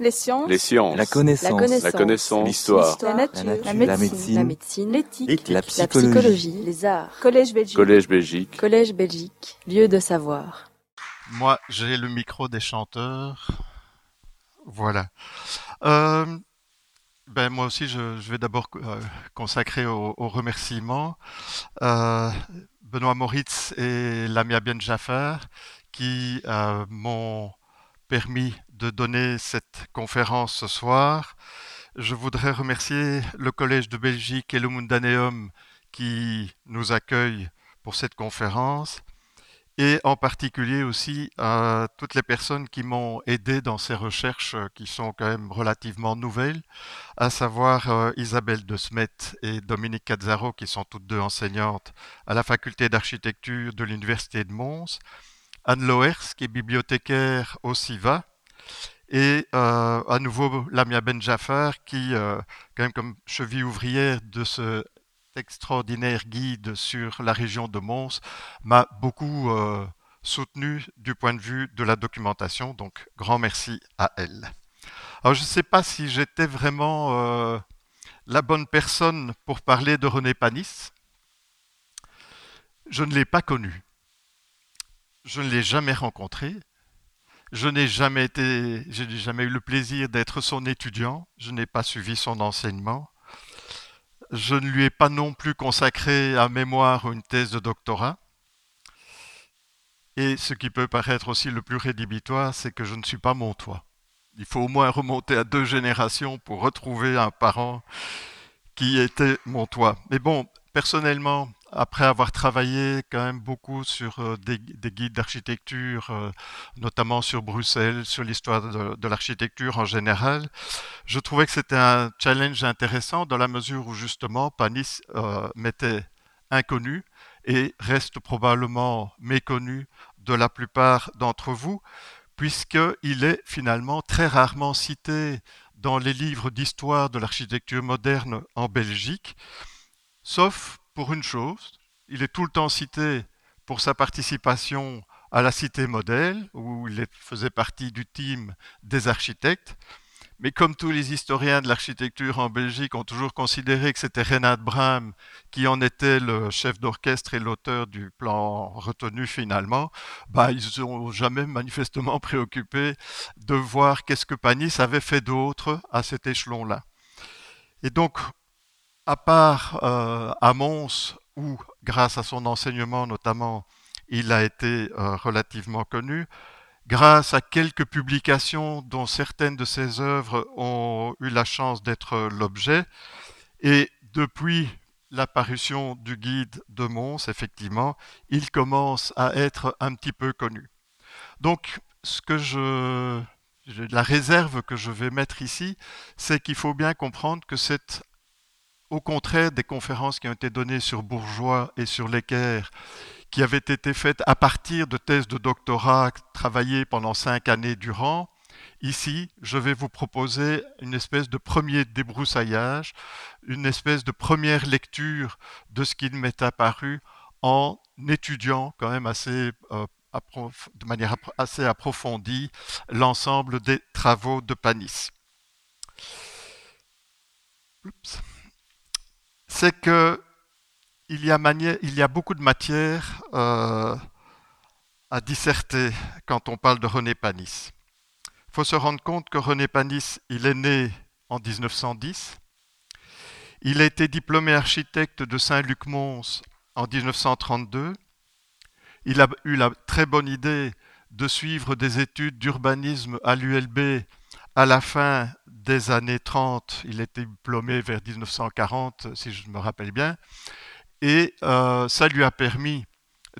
Les sciences. Les sciences. La connaissance. La connaissance. L'histoire. La nature. La nature. La La médecine. médecine. La médecine. L'éthique. La La psychologie. Les arts. Collège Belgique. Collège Belgique. Collège Belgique. Lieu de savoir. Moi, j'ai le micro des chanteurs. Voilà. Euh, ben, moi aussi, je, je vais d'abord euh, consacrer au, au remerciement euh, Benoît Moritz et Lamia Ben Jafar qui euh, m'ont permis de donner cette conférence ce soir. Je voudrais remercier le Collège de Belgique et le Mundaneum qui nous accueillent pour cette conférence et en particulier aussi euh, toutes les personnes qui m'ont aidé dans ces recherches euh, qui sont quand même relativement nouvelles, à savoir euh, Isabelle de Smet et Dominique Cazzaro, qui sont toutes deux enseignantes à la faculté d'architecture de l'Université de Mons, Anne Loers, qui est bibliothécaire au CIVA, et euh, à nouveau Lamia Ben Jafar, qui, euh, quand même comme cheville ouvrière de ce extraordinaire guide sur la région de Mons m'a beaucoup euh, soutenu du point de vue de la documentation, donc grand merci à elle. Alors je ne sais pas si j'étais vraiment la bonne personne pour parler de René Panis. Je ne l'ai pas connu. Je ne l'ai jamais rencontré. Je n'ai jamais eu le plaisir d'être son étudiant. Je n'ai pas suivi son enseignement. Je ne lui ai pas non plus consacré un mémoire une thèse de doctorat. Et ce qui peut paraître aussi le plus rédhibitoire, c'est que je ne suis pas montois. Il faut au moins remonter à deux générations pour retrouver un parent qui était montois. Mais bon, personnellement, après avoir travaillé quand même beaucoup sur euh, des, des guides d'architecture, euh, notamment sur Bruxelles, sur l'histoire de, de l'architecture en général, je trouvais que c'était un challenge intéressant dans la mesure où justement Panis euh, m'était inconnu et reste probablement méconnu de la plupart d'entre vous, puisqu'il est finalement très rarement cité dans les livres d'histoire de l'architecture moderne en Belgique, sauf pour une chose, il est tout le temps cité pour sa participation à la cité modèle, où il faisait partie du team des architectes. Mais comme tous les historiens de l'architecture en Belgique ont toujours considéré que c'était Renat Braham qui en était le chef d'orchestre et l'auteur du plan retenu finalement, bah, ils ne sont jamais manifestement préoccupés de voir qu'est-ce que Panis avait fait d'autre à cet échelon-là. Et donc, à part euh, à Mons, où, grâce à son enseignement notamment, il a été euh, relativement connu, grâce à quelques publications dont certaines de ses œuvres ont eu la chance d'être l'objet, et depuis l'apparition du guide de Mons, effectivement, il commence à être un petit peu connu. Donc, ce que je, la réserve que je vais mettre ici, c'est qu'il faut bien comprendre que c'est au contraire des conférences qui ont été données sur Bourgeois et sur l'équerre, qui avaient été faites à partir de thèses de doctorat travaillées pendant cinq années durant, ici, je vais vous proposer une espèce de premier débroussaillage, une espèce de première lecture de ce qui m'est apparu en étudiant quand même assez, euh, de manière assez approfondie l'ensemble des travaux de Panis. C'est que il y, a il y, a beaucoup de matière euh, à disserter quand on parle de René Panis. Il faut se rendre compte que René Panis, il est né en 1910. Il a été diplômé architecte de Saint-Luc-Mons en 1932. Il a eu la très bonne idée de suivre des études d'urbanisme à l'ULB à la fin des années 30, il était diplômé vers 1940, si je me rappelle bien, et euh, ça lui a permis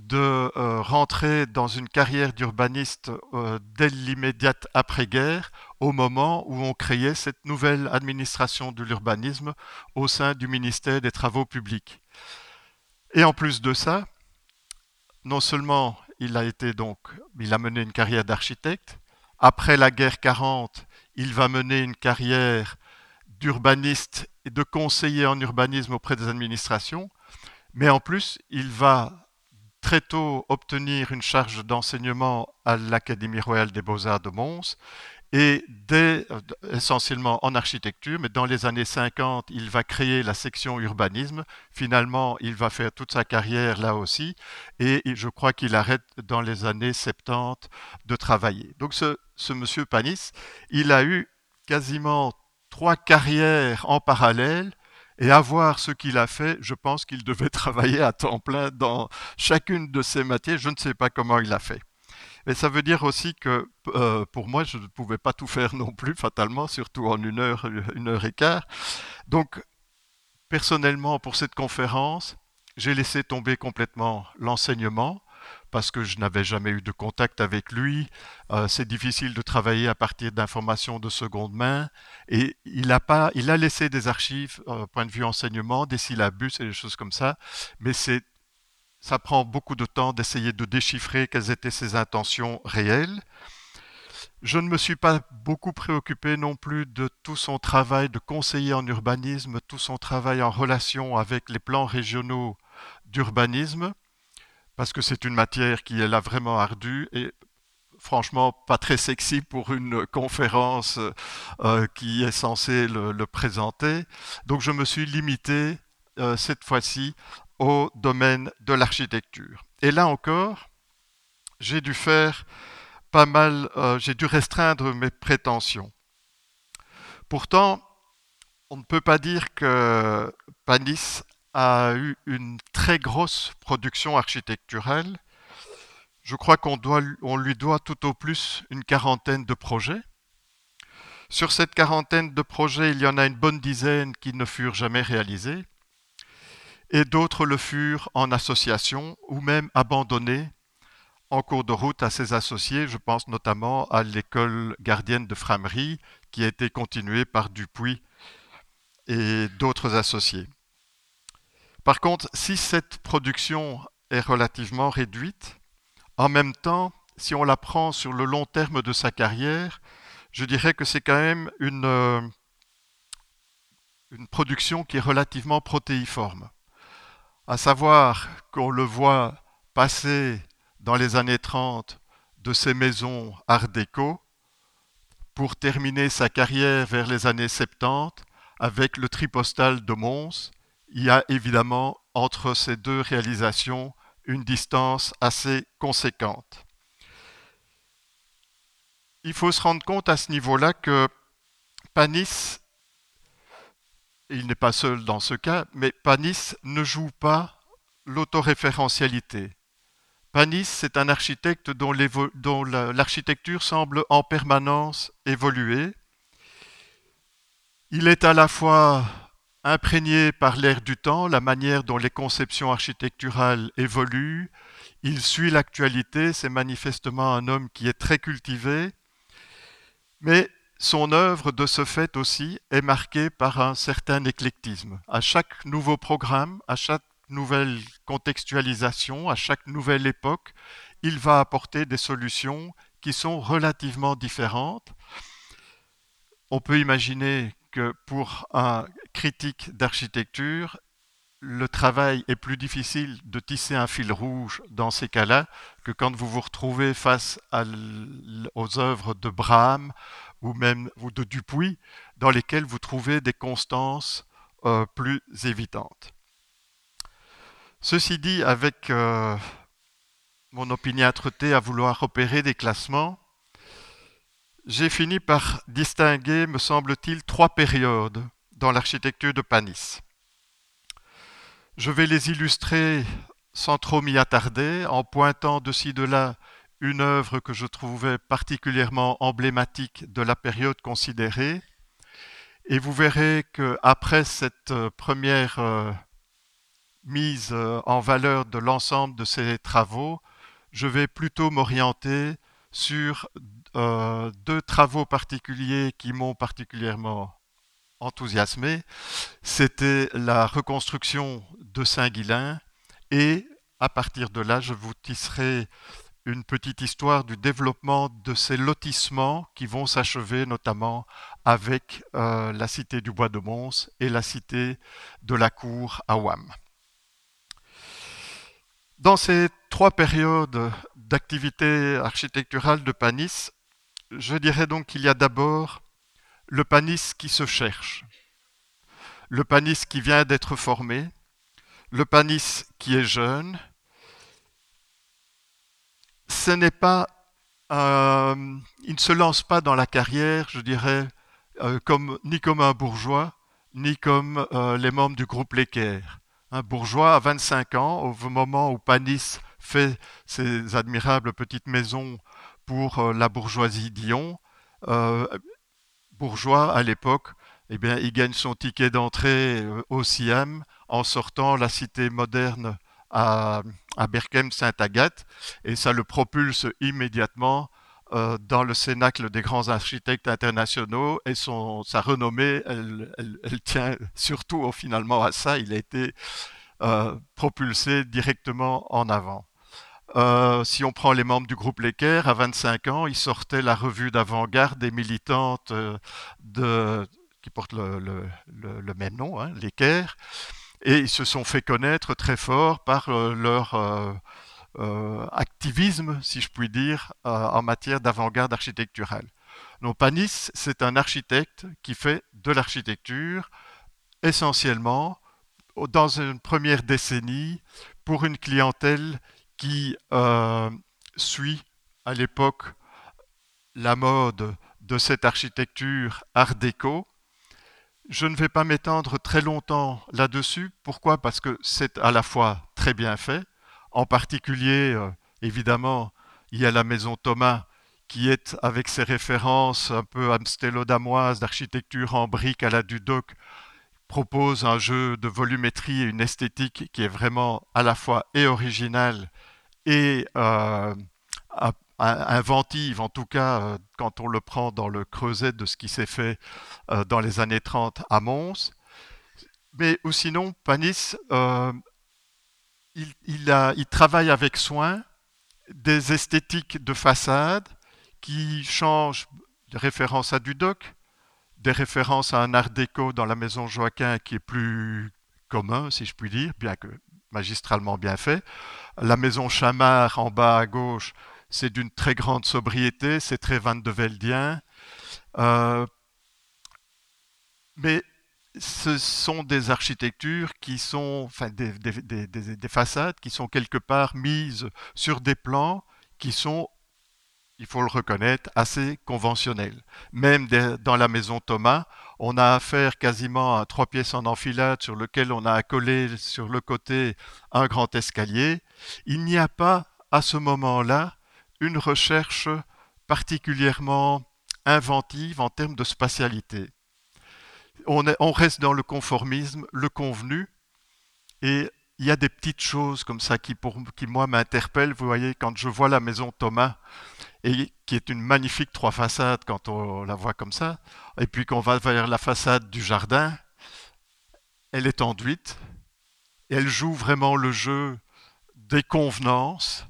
de euh, rentrer dans une carrière d'urbaniste euh, dès l'immédiate après-guerre, au moment où on créait cette nouvelle administration de l'urbanisme au sein du ministère des Travaux publics. Et en plus de ça, non seulement il a été donc, il a mené une carrière d'architecte, après la guerre 40, il va mener une carrière d'urbaniste et de conseiller en urbanisme auprès des administrations, mais en plus, il va très tôt obtenir une charge d'enseignement à l'Académie royale des beaux-arts de Mons, et dès, essentiellement en architecture, mais dans les années 50, il va créer la section urbanisme. Finalement, il va faire toute sa carrière là aussi, et je crois qu'il arrête dans les années 70 de travailler. Donc ce, ce monsieur Panis, il a eu quasiment trois carrières en parallèle, et à voir ce qu'il a fait, je pense qu'il devait travailler à temps plein dans chacune de ces matières. Je ne sais pas comment il a fait. Mais ça veut dire aussi que euh, pour moi, je ne pouvais pas tout faire non plus, fatalement, surtout en une heure, une heure et quart. Donc, personnellement, pour cette conférence, j'ai laissé tomber complètement l'enseignement parce que je n'avais jamais eu de contact avec lui. Euh, c'est difficile de travailler à partir d'informations de seconde main. Et il a, pas, il a laissé des archives, euh, point de vue enseignement, des syllabus et des choses comme ça. Mais c'est, ça prend beaucoup de temps d'essayer de déchiffrer quelles étaient ses intentions réelles. Je ne me suis pas beaucoup préoccupé non plus de tout son travail de conseiller en urbanisme, tout son travail en relation avec les plans régionaux d'urbanisme parce que c'est une matière qui est là vraiment ardue et franchement pas très sexy pour une conférence euh, qui est censée le, présenter. Donc je me suis limité euh, cette fois-ci au domaine de l'architecture. Et là encore, j'ai dû faire pas mal, euh, j'ai dû restreindre mes prétentions. Pourtant, on ne peut pas dire que Panis a eu une très grosse production architecturale. Je crois qu'on on lui doit tout au plus une quarantaine de projets. Sur cette quarantaine de projets, il y en a une bonne dizaine qui ne furent jamais réalisés, et d'autres le furent en association ou même abandonnés en cours de route à ses associés. Je pense notamment à l'école gardienne de Framerie, qui a été continuée par Dupuis et d'autres associés. Par contre, si cette production est relativement réduite, en même temps, si on la prend sur le long terme de sa carrière, je dirais que c'est quand même une, euh, une production qui est relativement protéiforme. À savoir qu'on le voit passer dans les années 30 de ses maisons art déco pour terminer sa carrière vers les années 70 avec le tripostal de Mons il y a évidemment entre ces deux réalisations une distance assez conséquente. Il faut se rendre compte à ce niveau-là que Panis, il n'est pas seul dans ce cas, mais Panis ne joue pas l'autoréférentialité. Panis, c'est un architecte dont l'architecture semble en permanence évoluer. Il est à la fois Imprégné par l'air du temps, la manière dont les conceptions architecturales évoluent, il suit l'actualité, c'est manifestement un homme qui est très cultivé, mais son œuvre, de ce fait aussi, est marquée par un certain éclectisme. À chaque nouveau programme, à chaque nouvelle contextualisation, à chaque nouvelle époque, il va apporter des solutions qui sont relativement différentes. On peut imaginer que pour un critique d'architecture, le travail est plus difficile de tisser un fil rouge dans ces cas-là que quand vous vous retrouvez face aux œuvres de Brahms ou même de Dupuis, dans lesquelles vous trouvez des constances euh, plus évidentes. Ceci dit, avec euh, mon opiniâtreté à vouloir opérer des classements, j'ai fini par distinguer, me semble-t-il, trois périodes dans l'architecture de Panis. Je vais les illustrer sans trop m'y attarder, en pointant de ci de là une œuvre que je trouvais particulièrement emblématique de la période considérée. Et vous verrez que après cette euh, première euh, mise euh, en valeur de l'ensemble de ces travaux, je vais plutôt m'orienter sur deux travaux particuliers qui m'ont particulièrement enthousiasmé, c'était la reconstruction de Saint-Guilain et à partir de là, je vous tisserai une petite histoire du développement de ces lotissements qui vont s'achever notamment avec euh, la cité du Bois de Mons et la cité de la Cour à Ouam. Dans ces trois périodes d'activité architecturale de Panis, je dirais donc qu'il y a d'abord le panis qui se cherche, le panis qui vient d'être formé, le panis qui est jeune. Ce n'est pas, euh, il ne se lance pas dans la carrière, je dirais, euh, ni comme un bourgeois, ni comme euh, les membres du groupe L'équerre. Un bourgeois à 25 ans, au moment où Panis fait ses admirables petites maisons pour la bourgeoisie Dion, bourgeois à l'époque, eh bien, il gagne son ticket d'entrée au Siam en sortant la cité moderne à, à Berkem-Sainte-Agathe, et ça le propulse immédiatement euh, dans le cénacle des grands architectes internationaux, et son, sa renommée, elle, tient surtout finalement à ça, il a été euh, propulsé directement en avant. Euh, si on prend les membres du groupe Lecker, à 25 ans, ils sortaient la revue d'avant-garde des militantes de, qui portent le, même nom, hein, et ils se sont fait connaître très fort par euh, leur euh, euh, activisme, si je puis dire, en matière d'avant-garde architecturale. Donc Panis, c'est un architecte qui fait de l'architecture essentiellement dans une première décennie pour une clientèle qui suit à l'époque la mode de cette architecture art déco je ne vais pas m'étendre très longtemps là-dessus. Pourquoi? Parce que c'est à la fois très bien fait. En particulier, euh, évidemment, il y a la maison Thomas qui est, avec ses références un peu amstellodamoises d'architecture en briques à la Dudoc, propose un jeu de volumétrie et une esthétique qui est vraiment à la fois et originale et euh, inventive, en tout cas euh, quand on le prend dans le creuset de ce qui s'est fait euh, dans les années 30 à Mons. Mais ou sinon, Panis, euh, il, il, travaille avec soin des esthétiques de façade qui changent de référence à Dudoc, des références à un art déco dans la maison Joaquin qui est plus commun, si je puis dire, bien que magistralement bien fait. La maison Chamard en bas à gauche c'est d'une très grande sobriété, c'est très Van de Veldien. Euh, mais ce sont des architectures qui sont, enfin des, façades qui sont quelque part mises sur des plans qui sont, il faut le reconnaître, assez conventionnels. Même dans la maison Thomas, on a affaire quasiment à trois pièces en enfilade sur lequel on a accolé sur le côté un grand escalier. Il n'y a pas à ce moment-là une recherche particulièrement inventive en termes de spatialité. On, reste dans le conformisme, le convenu, et il y a des petites choses comme ça qui, moi, m'interpellent. Vous voyez, quand je vois la maison Thomas, et qui est une magnifique trois façades quand on la voit comme ça, et puis qu'on va vers la façade du jardin, elle est enduite, elle joue vraiment le jeu des convenances,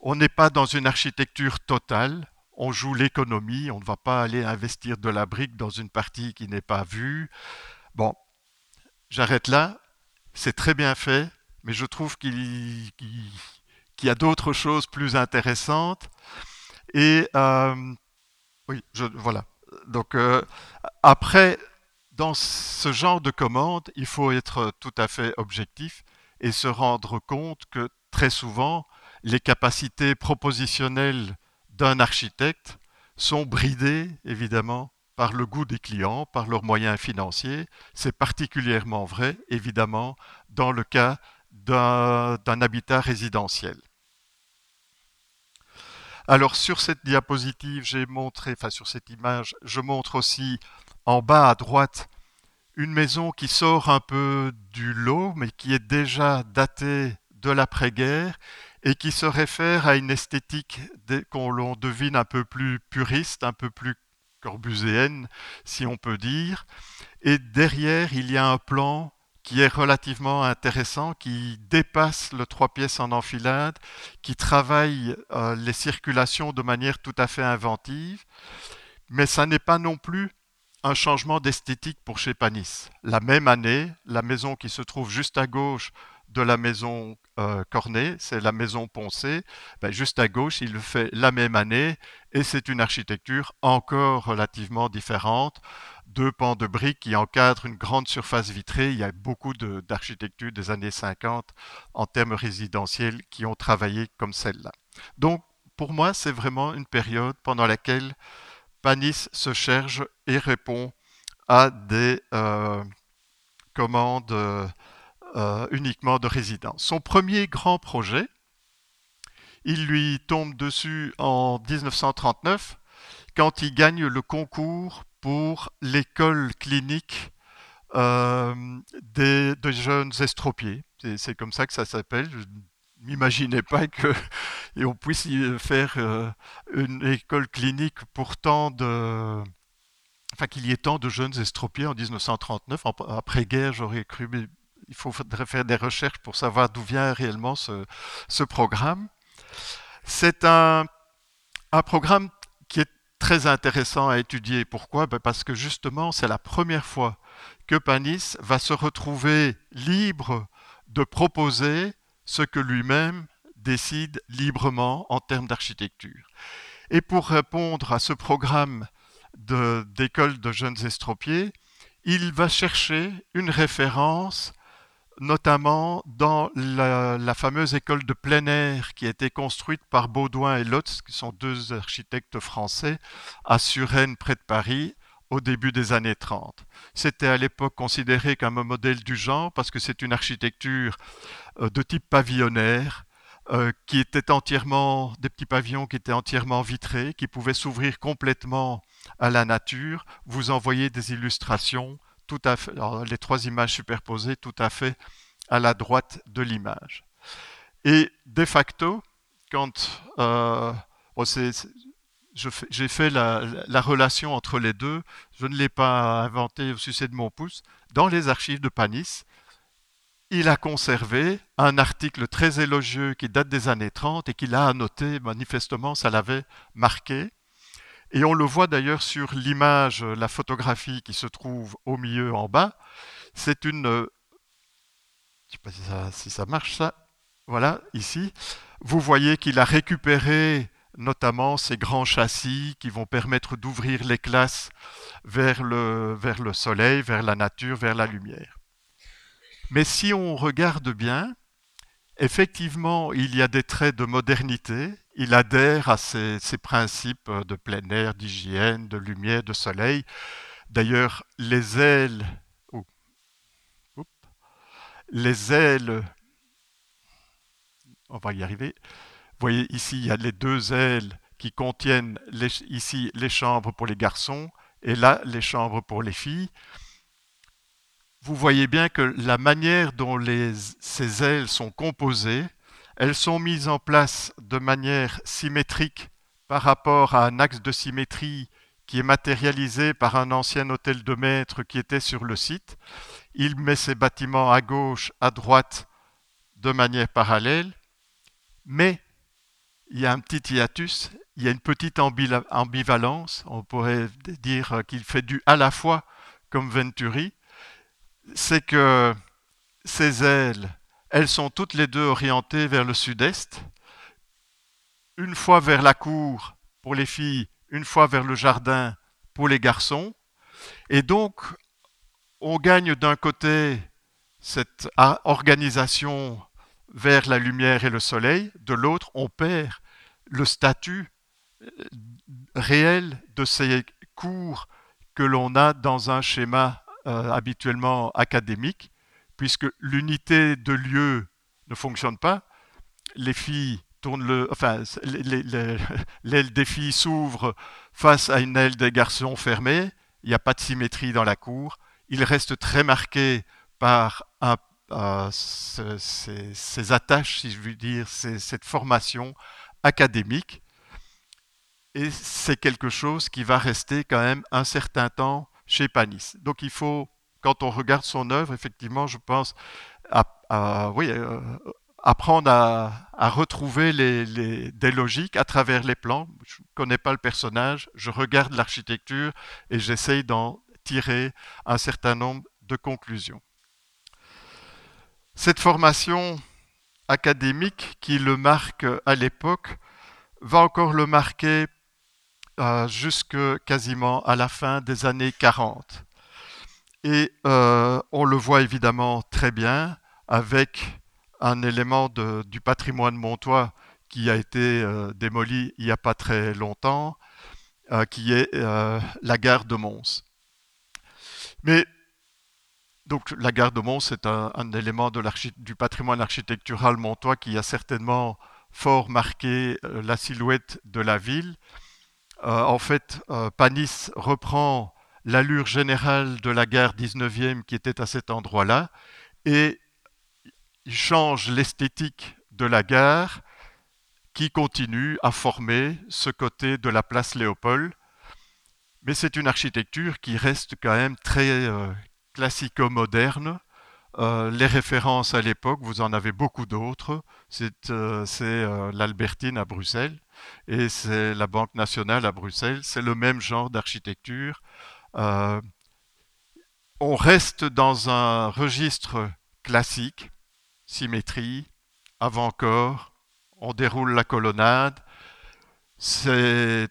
on n'est pas dans une architecture totale, on joue l'économie, on ne va pas aller investir de la brique dans une partie qui n'est pas vue. Bon, j'arrête là, c'est très bien fait, mais je trouve qu'il y a d'autres choses plus intéressantes. Et euh, oui, voilà. Donc euh, après, dans ce genre de commande, il faut être tout à fait objectif et se rendre compte que très souvent, les capacités propositionnelles d'un architecte sont bridées, évidemment, par le goût des clients, par leurs moyens financiers. C'est particulièrement vrai, évidemment, dans le cas d'un habitat résidentiel. Alors sur cette diapositive, j'ai montré, enfin sur cette image, je montre aussi en bas à droite une maison qui sort un peu du lot, mais qui est déjà datée de l'après-guerre et qui se réfère à une esthétique qu'on l'on devine un peu plus puriste, un peu plus corbuséenne, si on peut dire. Et derrière, il y a un plan qui est relativement intéressant, qui dépasse le trois pièces en enfilade, qui travaille euh, les circulations de manière tout à fait inventive, mais ça n'est pas non plus un changement d'esthétique pour chez Panis. La même année, la maison qui se trouve juste à gauche de la maison euh, Cornet, c'est la maison Poncé. Ben, juste à gauche, il le fait la même année et c'est une architecture encore relativement différente. Deux pans de briques qui encadrent une grande surface vitrée. Il y a beaucoup d'architectures des années 50 en termes résidentiels qui ont travaillé comme celle-là. Donc, pour moi, c'est vraiment une période pendant laquelle Panis se cherche et répond à des euh, commandes euh, uniquement de résidence. Son premier grand projet, il lui tombe dessus en 1939 quand il gagne le concours pour l'école clinique euh, des, jeunes estropiés. C'est comme ça que ça s'appelle. Je m'imaginais pas qu'on puisse faire une école clinique pourtant de enfin qu'il y ait tant de jeunes estropiés en 1939. Après-guerre, j'aurais cru, il faudrait faire des recherches pour savoir d'où vient réellement ce, programme. C'est un, programme qui est très intéressant à étudier. Pourquoi? Ben, Parce que justement, c'est la première fois que Panis va se retrouver libre de proposer ce que lui-même décide librement en termes d'architecture. Et pour répondre à ce programme d'école de, jeunes estropiés, il va chercher une référence notamment dans la, fameuse école de plein air qui a été construite par Baudouin et Lotz, qui sont deux architectes français, à Suresnes, près de Paris, au début des années 30. C'était à l'époque considéré comme un modèle du genre parce que c'est une architecture euh, de type pavillonnaire, euh, qui était entièrement, des petits pavillons qui étaient entièrement vitrés, qui pouvaient s'ouvrir complètement à la nature. Vous envoyez des illustrations, les trois images superposées, tout à fait à la droite de l'image. Et de facto, quand euh, j'ai fait la, la, relation entre les deux, je ne l'ai pas inventé au succès de mon pouce, dans les archives de Panis, il a conservé un article très élogieux qui date des années 30 et qu'il a annoté, manifestement ça l'avait marqué. Et on le voit d'ailleurs sur l'image, la photographie qui se trouve au milieu en bas. C'est une... Je ne sais pas si ça, marche ça. Voilà, ici. Vous voyez qu'il a récupéré notamment ces grands châssis qui vont permettre d'ouvrir les classes vers le, vers le soleil, vers la nature, vers la lumière. Mais si on regarde bien, effectivement, il y a des traits de modernité. Il adhère à ces, principes de plein air, d'hygiène, de lumière, de soleil. D'ailleurs, les ailes, les ailes, on va y arriver. Vous voyez ici, il y a les deux ailes qui contiennent ici les chambres pour les garçons et là les chambres pour les filles vous voyez bien que la manière dont ces ailes sont composées, elles sont mises en place de manière symétrique par rapport à un axe de symétrie qui est matérialisé par un ancien hôtel de maître qui était sur le site. Il met ses bâtiments à gauche, à droite, de manière parallèle, mais il y a un petit hiatus, il y a une petite ambivalence, on pourrait dire qu'il fait du à la fois comme Venturi, c'est que ces ailes, elles sont toutes les deux orientées vers le sud-est, une fois vers la cour pour les filles, une fois vers le jardin pour les garçons. Et donc, on gagne d'un côté cette organisation vers la lumière et le soleil, de l'autre, on perd le statut euh, réel de ces cours que l'on a dans un schéma euh, habituellement académique, puisque l'unité de lieu ne fonctionne pas. Les filles tournent le, enfin, l'aile des filles s'ouvre face à une aile des garçons fermée. Il n'y a pas de symétrie dans la cour. Il reste très marqué par euh, ces, attaches, si je veux dire, cette formation académique. Et c'est quelque chose qui va rester quand même un certain temps chez Panis. Donc il faut, quand on regarde son œuvre, effectivement, je pense, à, oui, euh, apprendre à, retrouver des logiques à travers les plans. Je ne connais pas le personnage, je regarde l'architecture et j'essaye d'en tirer un certain nombre de conclusions. Cette formation académique qui le marque à l'époque va encore le marquer euh, jusque quasiment à la fin des années 40. Et euh, on le voit évidemment très bien avec un élément du patrimoine montois qui a été euh, démoli il n'y a pas très longtemps, qui est la gare de Mons. Mais donc la gare de Mons est un, élément du patrimoine architectural montois qui a certainement fort marqué la silhouette de la ville euh, en fait, euh, Panis reprend l'allure générale de la gare 19e qui était à cet endroit-là et il change l'esthétique de la gare qui continue à former ce côté de la place Léopold. Mais c'est une architecture qui reste quand même très euh, classico-moderne. les références à l'époque, vous en avez beaucoup d'autres. C'est l'Albertine à Bruxelles et c'est la Banque nationale à Bruxelles. C'est le même genre d'architecture. Euh, on reste dans un registre classique, symétrie, avant-corps, on déroule la colonnade. C'est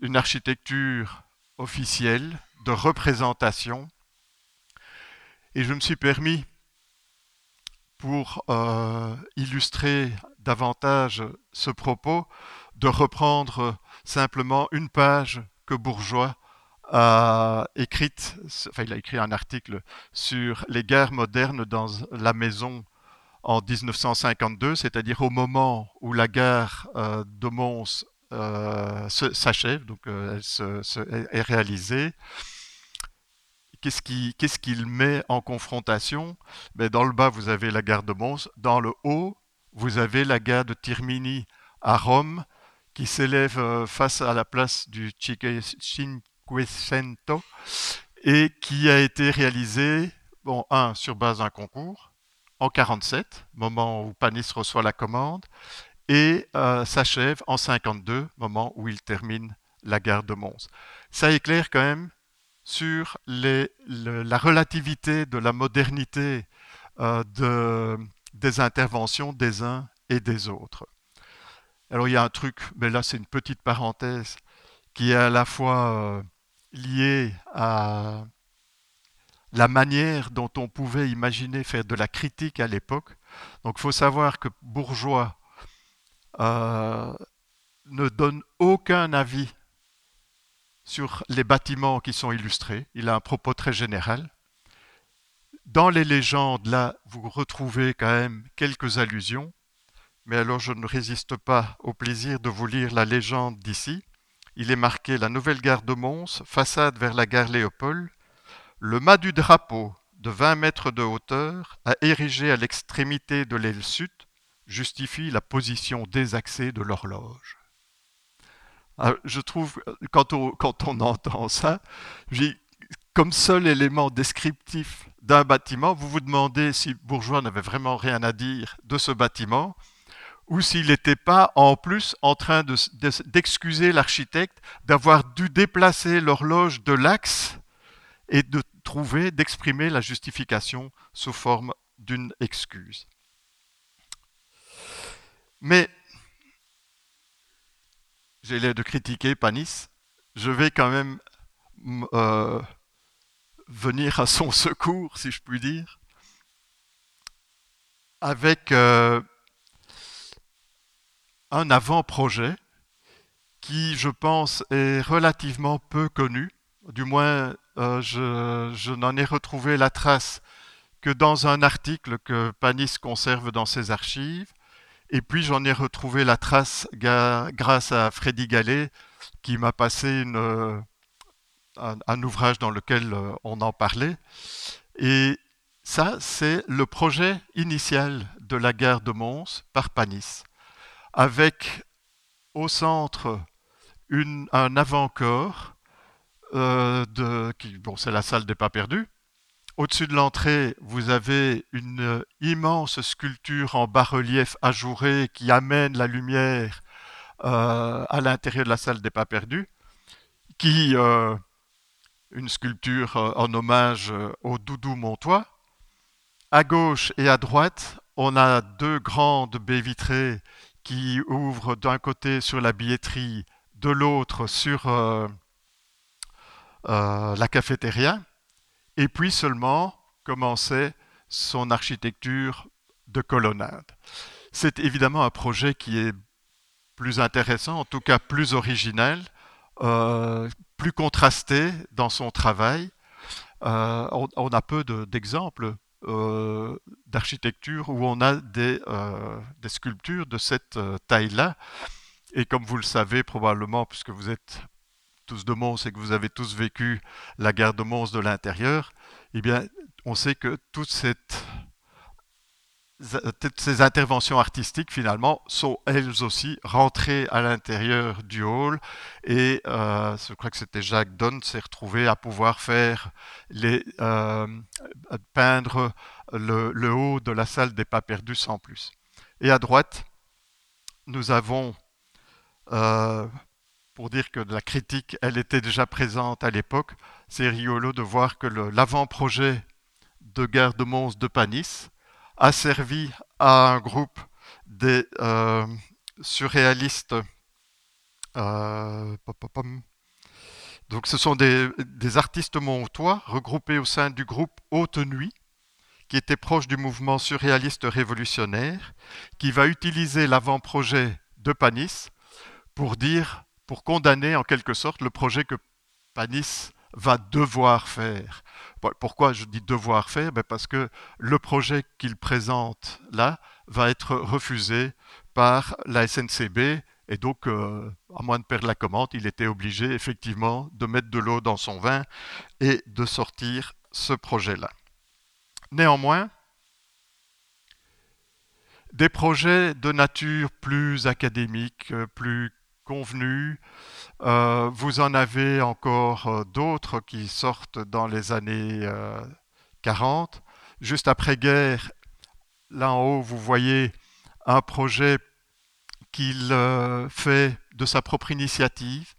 une architecture officielle de représentation. Et je me suis permis, pour euh, illustrer davantage ce propos, de reprendre simplement une page que Bourgeois écrite, enfin il a écrit un article sur les guerres modernes dans la maison en 1952, c'est-à-dire au moment où la gare euh, de Mons euh, s'achève, donc euh, elle est réalisée. Qu'est-ce qu'il met en confrontation? Ben, Dans le bas, vous avez la gare de Mons. Dans le haut, vous avez la gare de Tirmini à Rome, qui s'élève face à la place du Et qui a été réalisé, bon, un, sur base d'un concours, en 47, moment où Panis reçoit la commande, et euh, s'achève en 52, moment où il termine la gare de Mons. Ça éclaire quand même sur les, la relativité de la modernité euh, de, des interventions des uns et des autres. Alors il y a un truc, mais là c'est une petite parenthèse, qui est à la fois euh, lié à la manière dont on pouvait imaginer faire de la critique à l'époque. Donc il faut savoir que Bourgeois euh, ne donne aucun avis sur les bâtiments qui sont illustrés. Il a un propos très général. Dans les légendes, là, vous retrouvez quand même quelques allusions. Mais alors je ne résiste pas au plaisir de vous lire la légende d'ici. Il est marqué la nouvelle gare de Mons, façade vers la gare Léopold. Le mât du drapeau, de 20 mètres de hauteur, à érigé à l'extrémité de l'aile sud, justifie la position désaxée de l'horloge. Ah, je trouve, quand on, quand on entend ça, comme seul élément descriptif d'un bâtiment, vous vous demandez si Bourgeois n'avait vraiment rien à dire de ce bâtiment ou s'il n'était pas en plus en train d'excuser l'architecte d'avoir dû déplacer l'horloge de l'axe et de trouver, d'exprimer la justification sous forme d'une excuse. Mais j'ai l'air de critiquer Panis, je vais quand même euh, venir à son secours, si je puis dire, avec euh, un avant-projet qui, je pense, est relativement peu connu. Du moins, euh, je, n'en ai retrouvé la trace que dans un article que Panis conserve dans ses archives. Et puis j'en ai retrouvé la trace grâce à Freddy Gallet, qui m'a passé une, un, ouvrage dans lequel euh, on en parlait. Et ça, c'est le projet initial de la gare de Mons par Panis avec au centre un avant-corps, euh, bon, c'est la salle des pas perdus. Au-dessus de l'entrée, vous avez une immense sculpture en bas-relief ajouré qui amène la lumière euh, à l'intérieur de la salle des pas perdus, qui, euh, une sculpture en hommage au doudou montois. À gauche et à droite, on a deux grandes baies vitrées qui ouvrent d'un côté sur la billetterie, de l'autre sur euh, euh, la cafétéria, et puis seulement commençait son architecture de colonnade. C'est évidemment un projet qui est plus intéressant, en tout cas plus original, euh, plus contrasté dans son travail. On, a peu d'exemples euh, d'architecture où on a des, des sculptures de cette taille-là. Et comme vous le savez probablement, puisque vous êtes tous de Mons et que vous avez tous vécu la guerre de Mons de l'intérieur, eh bien, on sait que toute cette ces interventions artistiques, finalement, sont elles aussi rentrées à l'intérieur du hall. Et euh, je crois que c'était Jacques Donne s'est retrouvé à pouvoir faire les, euh, peindre le, haut de la salle des pas perdus sans plus. Et à droite, nous avons, euh, pour dire que la critique, elle était déjà présente à l'époque, c'est rigolo de voir que l'avant-projet de Gare de Mons de Panis, a servi à un groupe des euh, surréalistes. Euh, donc ce sont des, artistes montois regroupés au sein du groupe Haute Nuit, qui était proche du mouvement surréaliste révolutionnaire, qui va utiliser l'avant-projet de Panis pour dire, pour condamner en quelque sorte le projet que Panis va devoir faire. Pourquoi je dis devoir faire? Ben Parce que le projet qu'il présente là va être refusé par la SNCB et donc, euh, à moins de perdre la commande, il était obligé effectivement de mettre de l'eau dans son vin et de sortir ce projet-là. Néanmoins, des projets de nature plus académique, plus convenus, euh, vous en avez encore euh, d'autres qui sortent dans les années 40. Euh, Juste après-guerre, là en haut, vous voyez un projet qu'il fait de sa propre initiative,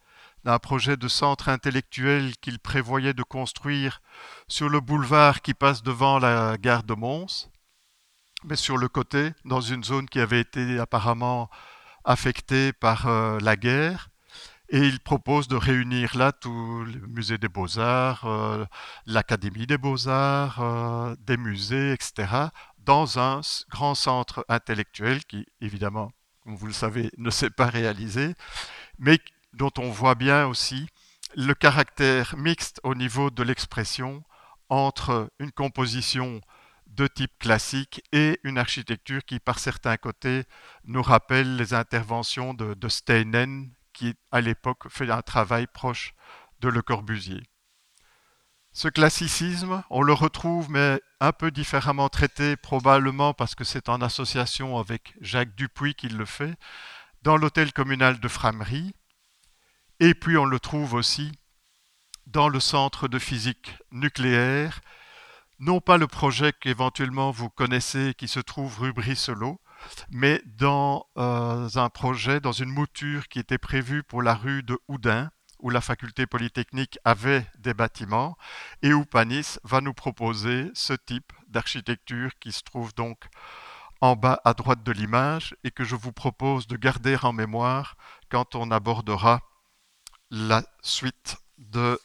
un projet de centre intellectuel qu'il prévoyait de construire sur le boulevard qui passe devant la gare de Mons, mais sur le côté, dans une zone qui avait été apparemment affectée par la guerre. Et il propose de réunir là tout le musée des beaux-arts, euh, l'Académie des beaux-arts, euh, des musées, etc., dans un grand centre intellectuel qui, évidemment, comme vous le savez, ne s'est pas réalisé, mais dont on voit bien aussi le caractère mixte au niveau de l'expression entre une composition de type classique et une architecture qui, par certains côtés, nous rappelle les interventions de, Steinen, qui, à l'époque, fait un travail proche de Le Corbusier. Ce classicisme, on le retrouve, mais un peu différemment traité, probablement parce que c'est en association avec Jacques Dupuis qu'il le fait, dans l'hôtel communal de Framery, et puis on le trouve aussi dans le centre de physique nucléaire, non pas le projet qu'éventuellement vous connaissez qui se trouve rue Brisselot, mais dans euh, un projet, dans une mouture qui était prévue pour la rue de Houdin, où la faculté polytechnique avait des bâtiments, et où Panis va nous proposer ce type d'architecture qui se trouve donc en bas à droite de l'image et que je vous propose de garder en mémoire quand on abordera la suite de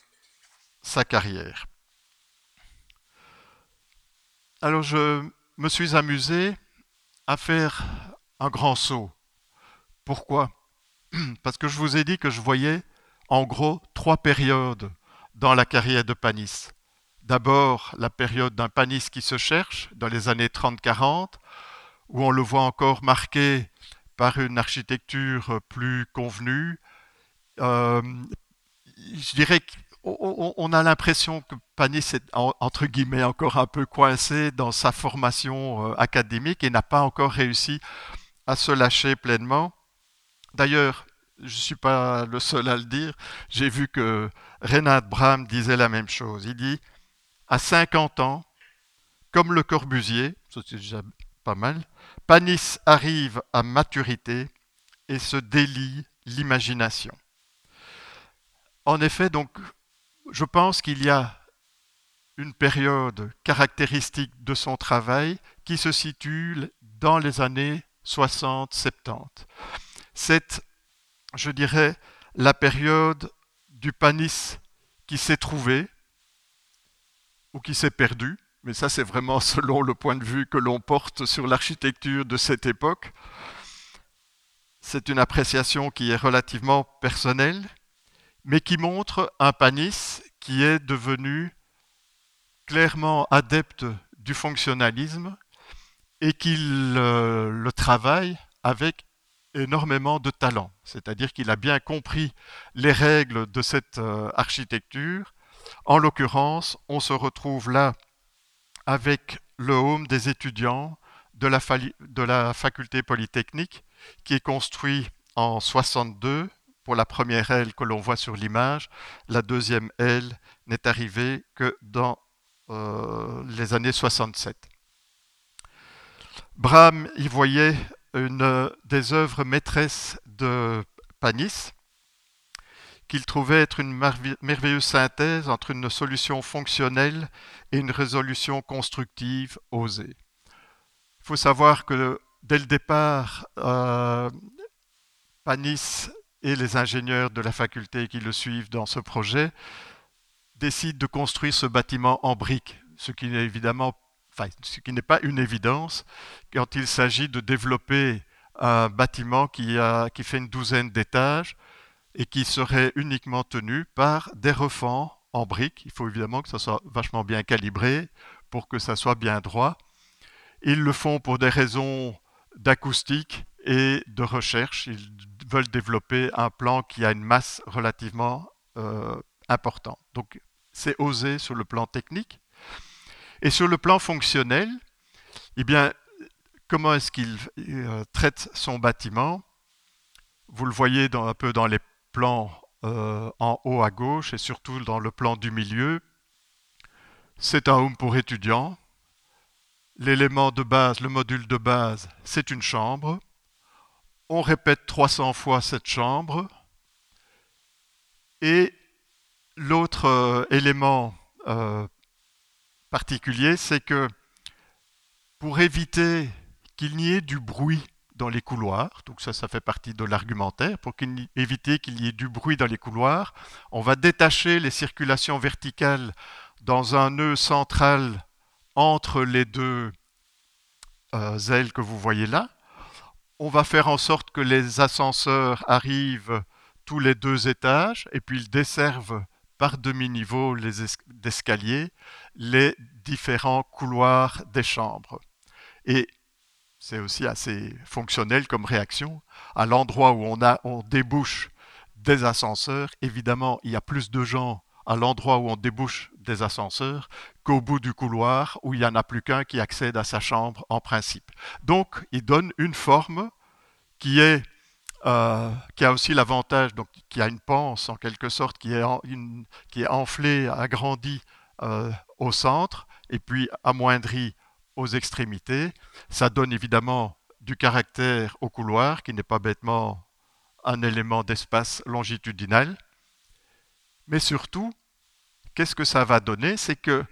sa carrière. Alors je me suis amusé à faire un grand saut. Pourquoi? Parce que je vous ai dit que je voyais en gros trois périodes dans la carrière de Panis. D'abord, la période d'un Panis qui se cherche, dans les années 30-40, où on le voit encore marqué par une architecture plus convenue. Euh, je dirais on, a l'impression que Panis est entre guillemets encore un peu coincé dans sa formation euh, académique et n'a pas encore réussi à se lâcher pleinement. D'ailleurs, je ne suis pas le seul à le dire, j'ai vu que Renat Bram disait la même chose. Il dit, à 50 ans, comme le Corbusier, c'est déjà pas mal, Panis arrive à maturité et se délie l'imagination. En effet, donc, je pense qu'il y a une période caractéristique de son travail qui se situe dans les années 60-70. C'est, je dirais, la période du panis qui s'est trouvé ou qui s'est perdu, mais ça c'est vraiment selon le point de vue que l'on porte sur l'architecture de cette époque. C'est une appréciation qui est relativement personnelle, mais qui montre un panis qui est devenu clairement adepte du fonctionnalisme et qu'il euh, le travaille avec énormément de talent. C'est-à-dire qu'il a bien compris les règles de cette euh, architecture. En l'occurrence, on se retrouve là avec le home des étudiants de la, de la faculté polytechnique qui est construit en 62 la première aile que l'on voit sur l'image. La deuxième aile n'est arrivée que dans euh, les années 67. Brahms y voyait une des œuvres maîtresses de Panis, qu'il trouvait être une merveilleuse synthèse entre une solution fonctionnelle et une résolution constructive osée. Il faut savoir que dès le départ, euh, Panis et les ingénieurs de la faculté qui le suivent dans ce projet décident de construire ce bâtiment en briques, ce qui n'est évidemment ce qui n'est pas une évidence quand il s'agit de développer un bâtiment qui, qui fait une douzaine d'étages et qui serait uniquement tenu par des refends en briques. Il faut évidemment que ça soit vachement bien calibré pour que ça soit bien droit. Ils le font pour des raisons d'acoustique et de recherche. Veulent développer un plan qui a une masse relativement euh, importante. Donc c'est osé sur le plan technique. Et sur le plan fonctionnel, eh bien, comment est-ce qu'il euh, traite son bâtiment? Vous le voyez un peu dans les plans euh, en haut à gauche et surtout dans le plan du milieu. C'est un home pour étudiants. L'élément de base, le module de base, c'est une chambre. On répète 300 fois cette chambre. Et l'autre euh, élément particulier, c'est que pour éviter qu'il n'y ait du bruit dans les couloirs, donc ça, ça fait partie de l'argumentaire, pour éviter qu'il y ait du bruit dans les couloirs, on va détacher les circulations verticales dans un nœud central entre les deux euh, ailes que vous voyez là. On va faire en sorte que les ascenseurs arrivent tous les deux étages et puis ils desservent par demi-niveau d'escalier les différents couloirs des chambres. Et c'est aussi assez fonctionnel comme réaction. À l'endroit où on, on débouche des ascenseurs, évidemment, il y a plus de gens à l'endroit où on débouche des ascenseurs qu'au bout du couloir où il n'y en a plus qu'un qui accède à sa chambre en principe. Donc, il donne une forme qui est euh, qui a aussi l'avantage, donc qui a une panse en quelque sorte, qui est, qui est enflée, agrandie euh, au centre et puis amoindrie aux extrémités. Ça donne évidemment du caractère au couloir, qui n'est pas bêtement un élément d'espace longitudinal. Mais surtout, qu'est-ce que ça va donner? C'est que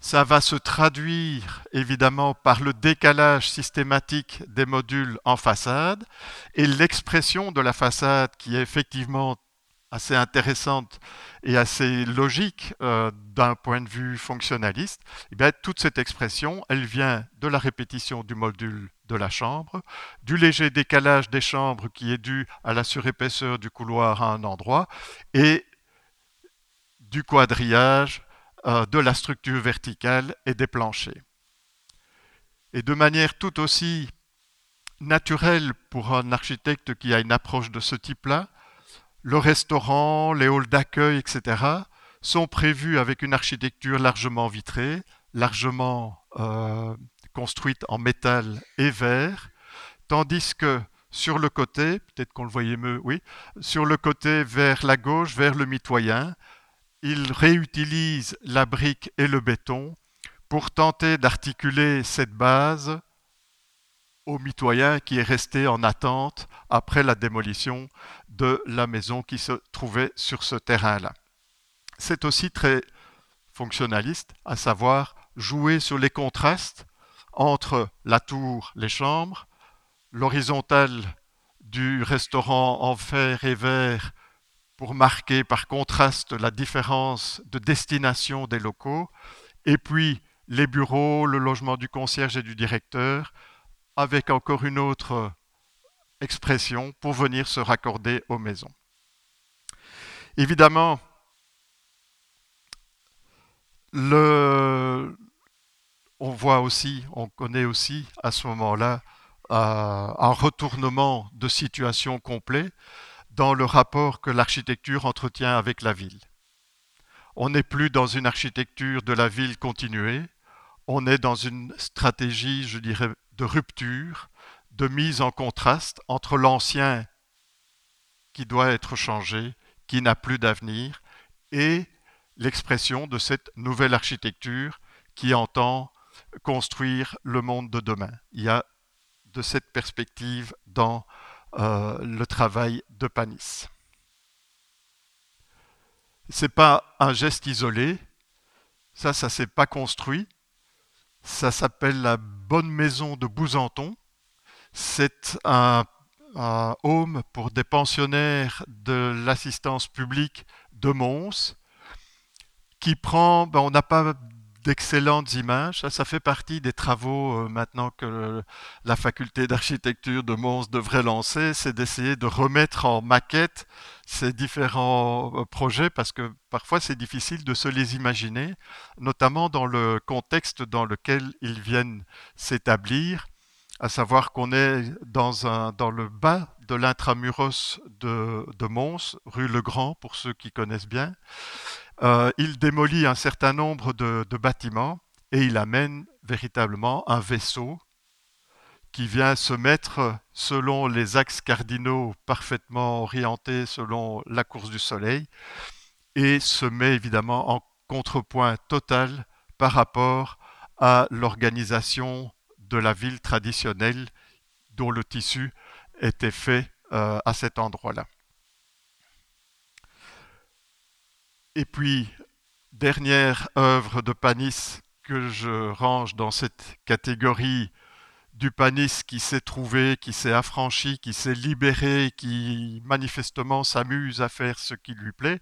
ça va se traduire évidemment par le décalage systématique des modules en façade et l'expression de la façade qui est effectivement assez intéressante et assez logique euh, d'un point de vue fonctionnaliste, eh toute cette expression, elle vient de la répétition du module de la chambre, du léger décalage des chambres qui est dû à la surépaisseur du couloir à un endroit, et du quadrillage de la structure verticale et des planchers. Et de manière tout aussi naturelle pour un architecte qui a une approche de ce type-là, le restaurant, les halls d'accueil, etc., sont prévus avec une architecture largement vitrée, largement euh, construite en métal et verre, tandis que sur le côté, peut-être qu'on le voyait mieux, oui, sur le côté vers la gauche, vers le mitoyen, il réutilise la brique et le béton pour tenter d'articuler cette base au mitoyen qui est resté en attente après la démolition de la maison qui se trouvait sur ce terrain-là. C'est aussi très fonctionnaliste, à savoir jouer sur les contrastes entre la tour, les chambres, l'horizontale du restaurant en fer et verre pour marquer par contraste la différence de destination des locaux, et puis les bureaux, le logement du concierge et du directeur, avec encore une autre expression pour venir se raccorder aux maisons. Évidemment, on voit aussi, on connaît aussi à ce moment-là euh, un retournement de situation complet dans le rapport que l'architecture entretient avec la ville. On n'est plus dans une architecture de la ville continuée, on est dans une stratégie, je dirais, de rupture, de mise en contraste entre l'ancien qui doit être changé, qui n'a plus d'avenir, et l'expression de cette nouvelle architecture qui entend construire le monde de demain. Il y a de cette perspective dans euh, le travail de Panis. Ce n'est pas un geste isolé, ça, ça ne s'est pas construit. Ça s'appelle la Bonne Maison de Bousanton. C'est un, un, home pour des pensionnaires de l'assistance publique de Mons qui prend, ben on n'a pas d'excellentes images. Ça, fait partie des travaux euh, maintenant que la faculté d'architecture de Mons devrait lancer, c'est d'essayer de remettre en maquette ces différents euh, projets parce que parfois c'est difficile de se les imaginer, notamment dans le contexte dans lequel ils viennent s'établir, à savoir qu'on est dans, un, dans le bas de l'intramuros de, de Mons, rue Le Grand pour ceux qui connaissent bien. Euh, il démolit un certain nombre de, bâtiments et il amène véritablement un vaisseau qui vient se mettre selon les axes cardinaux parfaitement orientés selon la course du Soleil et se met évidemment en contrepoint total par rapport à l'organisation de la ville traditionnelle dont le tissu était fait euh, à cet endroit-là. Et puis, dernière œuvre de Panis que je range dans cette catégorie du Panis qui s'est trouvé, qui s'est affranchi, qui s'est libéré, qui manifestement s'amuse à faire ce qui lui plaît.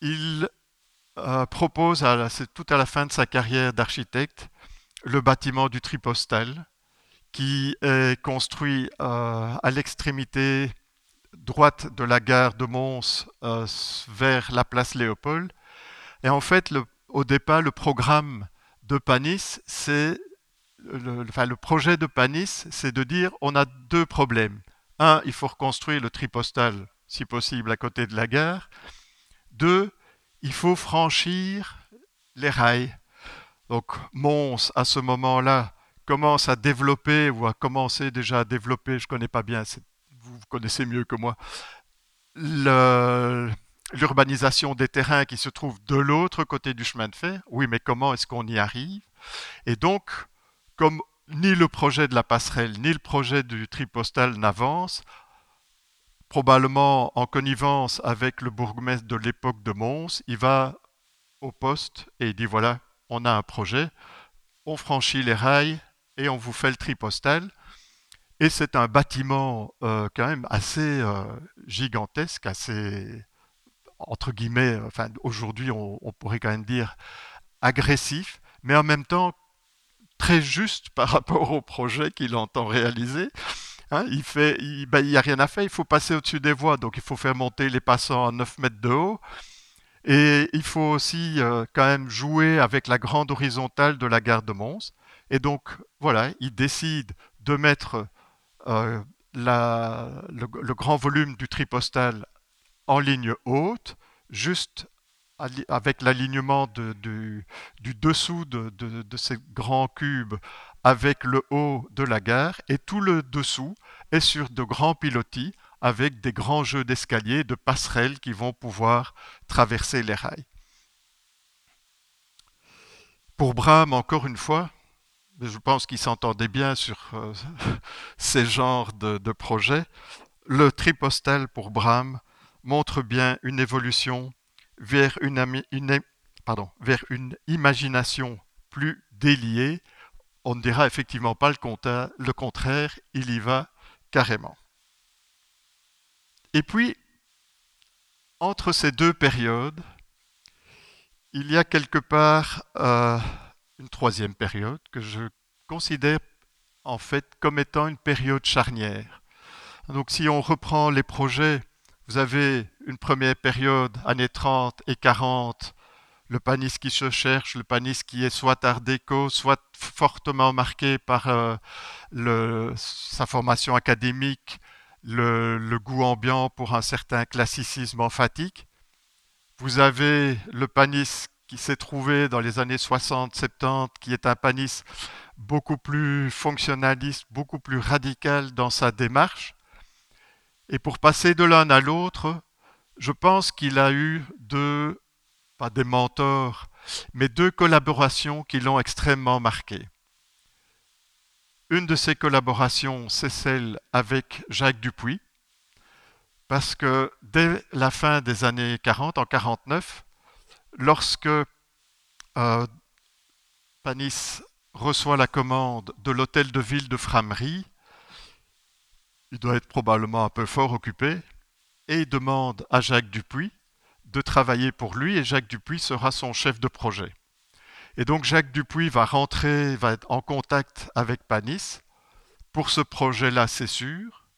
Il euh, propose, tout à la fin de sa carrière d'architecte, le bâtiment du Tripostal, qui est construit euh, à l'extrémité droite de la gare de Mons euh, vers la place Léopold. Et en fait, au départ, le programme de Panis, c'est le, projet de Panis, c'est de dire on a deux problèmes. Un, il faut reconstruire le tripostal, si possible, à côté de la gare. Deux, il faut franchir les rails. Donc Mons, à ce moment-là, commence à développer ou a commencé déjà à développer, je ne connais pas bien cette vous connaissez mieux que moi, l'urbanisation des terrains qui se trouvent de l'autre côté du chemin de fer. Oui, mais comment est-ce qu'on y arrive? Et donc, comme ni le projet de la passerelle, ni le projet du tripostal n'avancent, probablement en connivence avec le bourgmestre de l'époque de Mons, il va au poste et il dit voilà, on a un projet, on franchit les rails et on vous fait le tripostal. Et c'est un bâtiment euh, quand même assez euh, gigantesque, assez, entre guillemets, enfin aujourd'hui on, pourrait quand même dire agressif, mais en même temps très juste par rapport au projet qu'il entend réaliser. Hein, il fait, il ben, n'y a rien à faire, il faut passer au-dessus des voies, donc il faut faire monter les passants à 9 mètres de haut. Et il faut aussi euh, quand même jouer avec la grande horizontale de la gare de Mons. Et donc voilà, il décide de mettre euh, le, grand volume du tripostal en ligne haute, juste avec l'alignement du, dessous de, ces grands cubes avec le haut de la gare, et tout le dessous est sur de grands pilotis avec des grands jeux d'escalier, de passerelles qui vont pouvoir traverser les rails. Pour Brahms, encore une fois, je pense qu'ils s'entendaient bien sur euh, ces genres de, projets. Le tripostal pour Brahms montre bien une évolution vers une, vers une imagination plus déliée, on ne dira effectivement pas le contraire, il y va carrément. Et puis, entre ces deux périodes, il y a quelque part euh, une troisième période que je considère en fait comme étant une période charnière. Donc si on reprend les projets, vous avez une première période, années 30 et 40, le panis qui se cherche, le panis qui est soit art déco, soit fortement marqué par euh, le, sa formation académique, le, goût ambiant pour un certain classicisme emphatique. Vous avez le panis qui s'est trouvé dans les années 60-70, qui est un panis beaucoup plus fonctionnaliste, beaucoup plus radical dans sa démarche. Et pour passer de l'un à l'autre, je pense qu'il a eu deux, pas des mentors, mais deux collaborations qui l'ont extrêmement marqué. Une de ces collaborations, c'est celle avec Jacques Dupuis, parce que dès la fin des années 40, en 49, lorsque euh, Panis reçoit la commande de l'hôtel de ville de Framery, il doit être probablement un peu fort occupé, et il demande à Jacques Dupuis de travailler pour lui, et Jacques Dupuis sera son chef de projet. Et donc Jacques Dupuis va rentrer, va être en contact avec Panis. Pour ce projet-là, c'est sûr.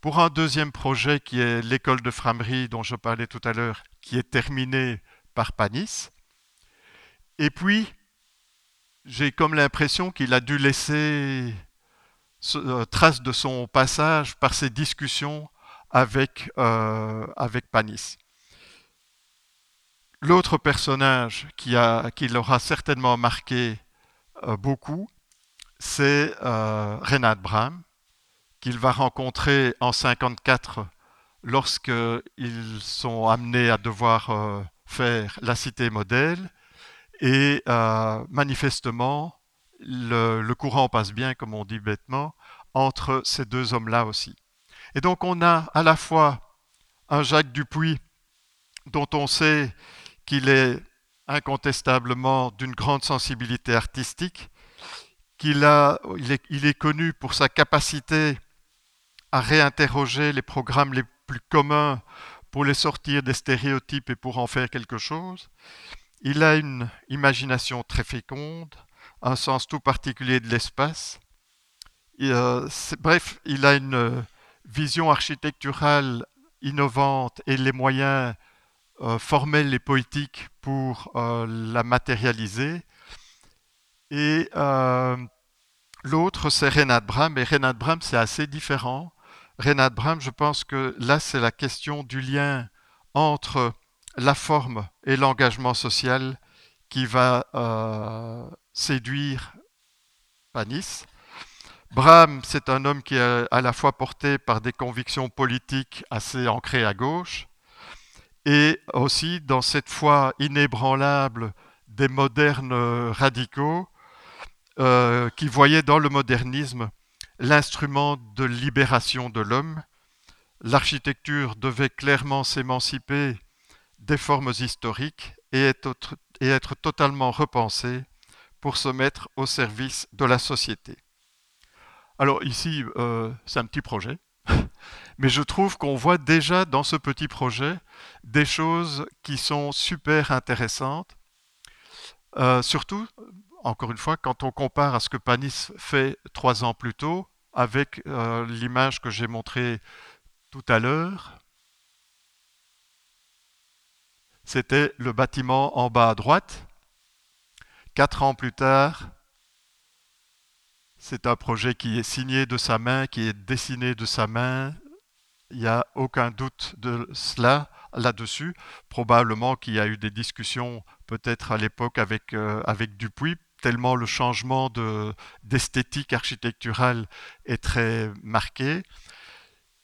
Pour un deuxième projet qui est l'école de Framery dont je parlais tout à l'heure, qui est terminé par Panis. Et puis, j'ai comme l'impression qu'il a dû laisser euh, trace de son passage par ses discussions avec, euh, Panis. L'autre personnage qui, a, l'aura certainement marqué euh, beaucoup, c'est euh, Renat Bram, qu'il va rencontrer en 1954 lorsqu'ils sont amenés à devoir faire la cité modèle. Et euh, manifestement, le, courant passe bien, comme on dit bêtement, entre ces deux hommes-là aussi. Et donc on a à la fois un Jacques Dupuis dont on sait qu'il est incontestablement d'une grande sensibilité artistique, qu'il a, il est, il est connu pour sa capacité à réinterroger les programmes les plus communs pour les sortir des stéréotypes et pour en faire quelque chose. Il a une imagination très féconde, un sens tout particulier de l'espace. Euh, bref, il a une vision architecturale innovante et les moyens euh, formelle et poétique pour euh, la matérialiser. Et euh, l'autre, c'est Renat Bram. Et Renat Bram, c'est assez différent. Renat Bram, je pense que là, c'est la question du lien entre la forme et l'engagement social qui va euh, séduire Panis. Bram, c'est un homme qui est à la fois porté par des convictions politiques assez ancrées à gauche, et aussi dans cette foi inébranlable des modernes radicaux euh, qui voyaient dans le modernisme l'instrument de libération de l'homme. L'architecture devait clairement s'émanciper des formes historiques et être, totalement repensée pour se mettre au service de la société. Alors ici, euh, c'est un petit projet, mais je trouve qu'on voit déjà dans ce petit projet des choses qui sont super intéressantes. Euh, surtout, encore une fois, quand on compare à ce que Panis fait trois ans plus tôt, avec euh, l'image que j'ai montrée tout à l'heure, c'était le bâtiment en bas à droite. Quatre ans plus tard, c'est un projet qui est signé de sa main, qui est dessiné de sa main. Il n'y a aucun doute de cela là-dessus. Probablement qu'il y a eu des discussions peut-être à l'époque avec, euh, avec Dupuis, tellement le changement de, d'esthétique architecturale est très marqué.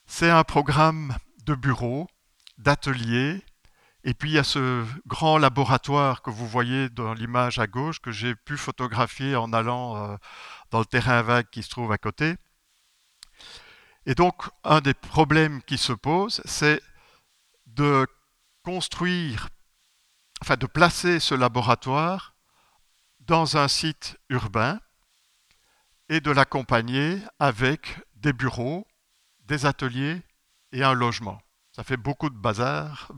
C'est un programme de bureau, d'atelier, et puis il y a ce grand laboratoire que vous voyez dans l'image à gauche que j'ai pu photographier en allant euh, dans le terrain vague qui se trouve à côté. Et donc, un des problèmes qui se pose, c'est de construire, enfin de placer ce laboratoire dans un site urbain et de l'accompagner avec des bureaux, des ateliers et un logement. Ça fait beaucoup de bazar.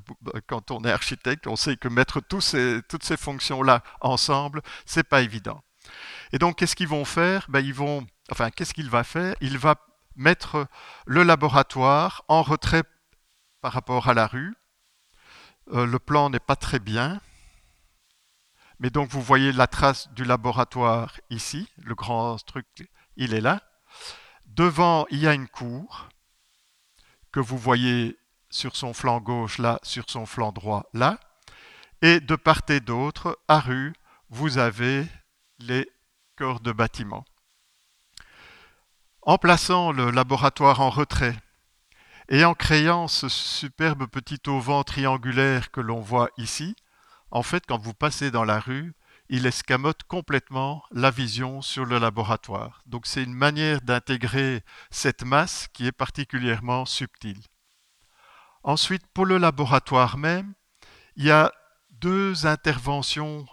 Quand on est architecte, on sait que mettre toutes ces fonctions-là ensemble, c'est pas évident. Et donc, qu'est-ce qu'ils vont faire? Ben, ils vont, enfin, qu'est-ce qu'il va faire? Il va mettre le laboratoire en retrait par rapport à la rue. Euh, le plan n'est pas très bien. Mais donc, vous voyez la trace du laboratoire ici. Le grand truc, il est là. Devant, il y a une cour que vous voyez sur son flanc gauche là, sur son flanc droit là. Et de part et d'autre, à rue, vous avez les corps de bâtiment. En plaçant le laboratoire en retrait et en créant ce superbe petit auvent triangulaire que l'on voit ici, en fait, quand vous passez dans la rue, il escamote complètement la vision sur le laboratoire. Donc c'est une manière d'intégrer cette masse qui est particulièrement subtile. Ensuite, pour le laboratoire même, il y a deux interventions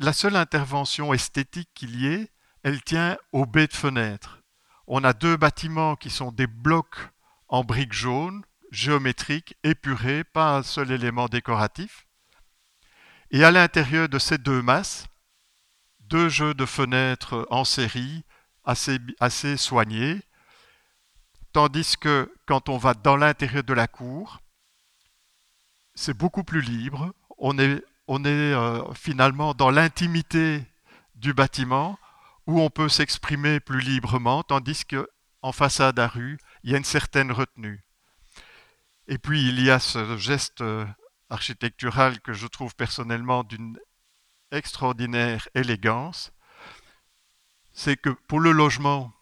la seule intervention esthétique qu'il y ait, elle tient aux baies de fenêtres. On a deux bâtiments qui sont des blocs en briques jaunes, géométriques, épurés, pas un seul élément décoratif. Et à l'intérieur de ces deux masses, deux jeux de fenêtres en série assez, assez soignés, tandis que quand on va dans l'intérieur de la cour, c'est beaucoup plus libre, on est euh, finalement dans l'intimité du bâtiment où on peut s'exprimer plus librement, tandis qu'en façade à rue, il y a une certaine retenue. Et puis il y a ce geste euh, architectural que je trouve personnellement d'une extraordinaire élégance, c'est que pour le logement,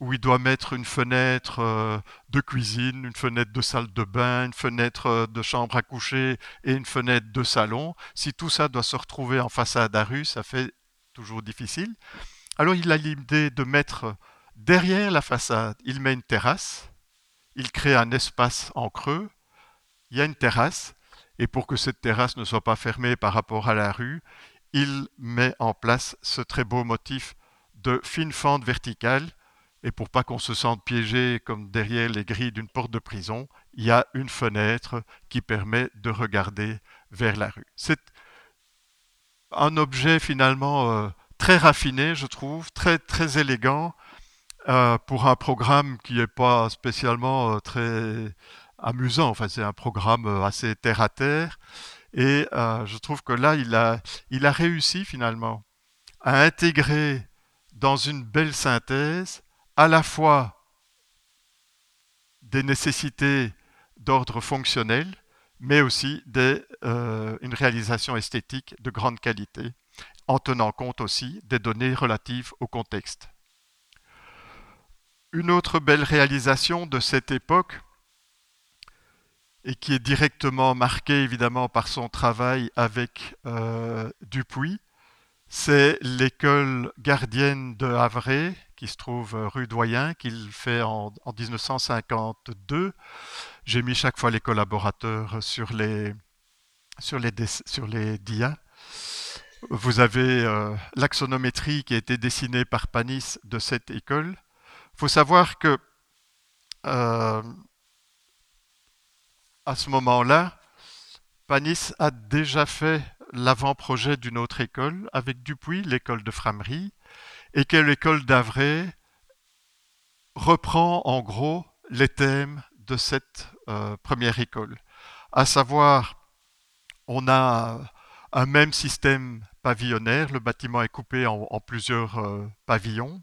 où il doit mettre une fenêtre euh, de cuisine, une fenêtre de salle de bain, une fenêtre euh, de chambre à coucher et une fenêtre de salon. Si tout ça doit se retrouver en façade à rue, ça fait toujours difficile. Alors il a l'idée de mettre derrière la façade, il met une terrasse, il crée un espace en creux, il y a une terrasse, et pour que cette terrasse ne soit pas fermée par rapport à la rue, il met en place ce très beau motif de fine fente verticale et pour pas qu'on se sente piégé comme derrière les grilles d'une porte de prison, il y a une fenêtre qui permet de regarder vers la rue. C'est un objet finalement euh, très raffiné, je trouve, très, très élégant euh, pour un programme qui n'est pas spécialement euh, très amusant. Enfin, c'est un programme assez terre à terre. Et je trouve que là, il a, réussi finalement à intégrer dans une belle synthèse à la fois des nécessités d'ordre fonctionnel, mais aussi euh, une réalisation esthétique de grande qualité, en tenant compte aussi des données relatives au contexte. Une autre belle réalisation de cette époque, et qui est directement marquée évidemment par son travail avec euh, Dupuis, c'est l'école gardienne de Havre, qui se trouve rue Doyen, qu'il fait en, 1952. J'ai mis chaque fois les collaborateurs sur les, sur les, sur les dias. Vous avez euh, l'axonométrie qui a été dessinée par Panis de cette école. Il faut savoir que euh, à ce moment-là, Panis a déjà fait l'avant-projet d'une autre école avec Dupuis, l'école de Framerie, et que l'école d'Avray reprend en gros les thèmes de cette euh, première école. À savoir, on a un même système pavillonnaire, le bâtiment est coupé en, plusieurs euh, pavillons.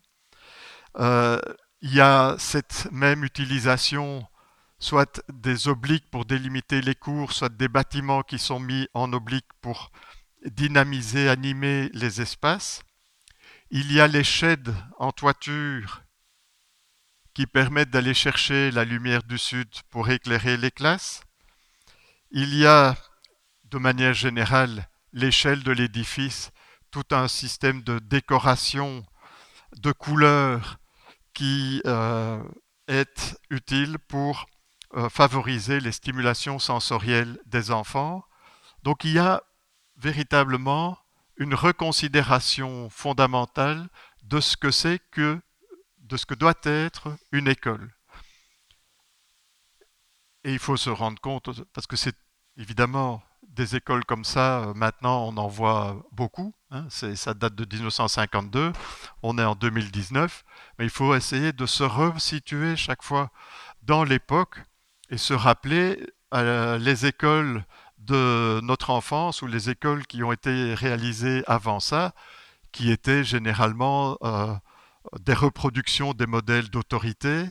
Euh, il y a cette même utilisation, soit des obliques pour délimiter les cours, soit des bâtiments qui sont mis en oblique pour dynamiser, animer les espaces. Il y a les sheds en toiture qui permettent d'aller chercher la lumière du sud pour éclairer les classes. Il y a, de manière générale, l'échelle de l'édifice, tout un système de décoration, de couleurs qui euh, est utile pour euh, favoriser les stimulations sensorielles des enfants. Donc il y a véritablement une reconsidération fondamentale de ce que c'est que de ce que doit être une école. Et il faut se rendre compte, parce que c'est évidemment des écoles comme ça, euh, maintenant on en voit beaucoup, hein, ça date de 1952, on est en 2019, mais il faut essayer de se resituer chaque fois dans l'époque et se rappeler euh, les écoles de notre enfance ou les écoles qui ont été réalisées avant ça, qui étaient généralement euh, des reproductions des modèles d'autorité,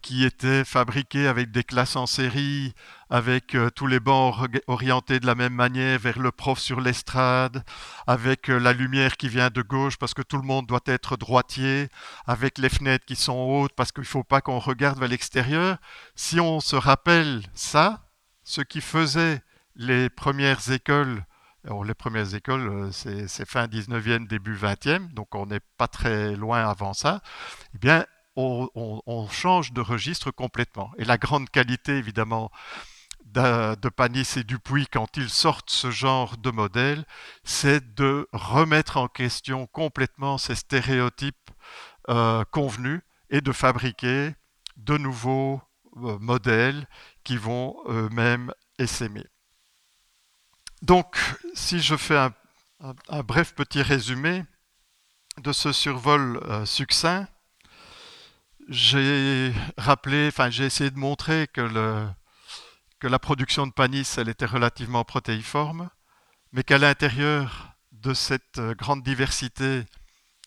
qui étaient fabriqués avec des classes en série, avec euh, tous les bancs orientés de la même manière vers le prof sur l'estrade, avec euh, la lumière qui vient de gauche parce que tout le monde doit être droitier, avec les fenêtres qui sont hautes parce qu'il ne faut pas qu'on regarde vers l'extérieur. Si on se rappelle ça, ce qui faisait les premières écoles, les premières écoles, c'est fin 19e, début 20e, donc on n'est pas très loin avant ça, eh bien, on, change de registre complètement. Et la grande qualité, évidemment, de, Panis et Dupuis quand ils sortent ce genre de modèle, c'est de remettre en question complètement ces stéréotypes euh, convenus et de fabriquer de nouveaux euh, modèles qui vont eux-mêmes essaimer. Donc, si je fais un, bref petit résumé de ce survol euh, succinct, j'ai rappelé, enfin j'ai essayé de montrer que, le, que la production de Panis, elle était relativement protéiforme, mais qu'à l'intérieur de cette euh, grande diversité,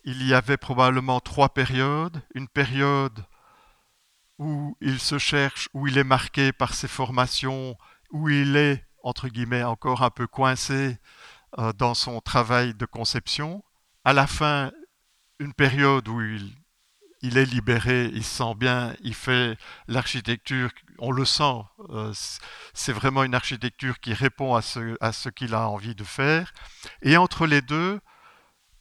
il y avait probablement trois périodes. Une période où il se cherche, où il est marqué par ses formations, où il est, entre guillemets, encore un peu coincé euh, dans son travail de conception. À la fin, une période où il il est libéré, il se sent bien, il fait l'architecture, on le sent, euh, c'est vraiment une architecture qui répond à ce, à ce qu'il a envie de faire. Et entre les deux,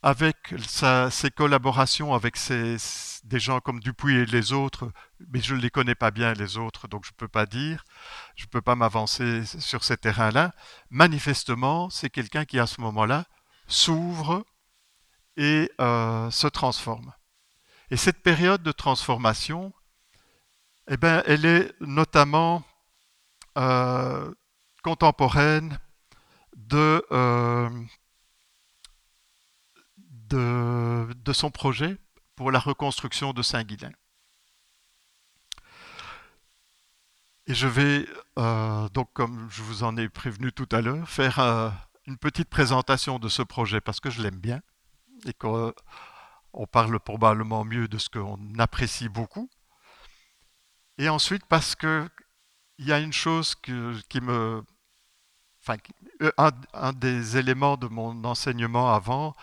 avec ses collaborations avec des gens comme Dupuis et les autres, mais je ne les connais pas bien les autres, donc je ne peux pas dire, je ne peux pas m'avancer sur ces terrains-là. Manifestement, c'est quelqu'un qui à ce moment-là s'ouvre et euh, se transforme. Et cette période de transformation, eh ben, elle est notamment euh, contemporaine euh, de, de, son projet pour la reconstruction de Saint-Guilain. Et je vais, euh, donc comme je vous en ai prévenu tout à l'heure, faire une petite présentation de ce projet parce que je l'aime bien et que on parle probablement mieux de ce qu'on apprécie beaucoup. Et ensuite parce que il y a une chose qui me... Enfin, euh, un, des éléments de mon enseignement avant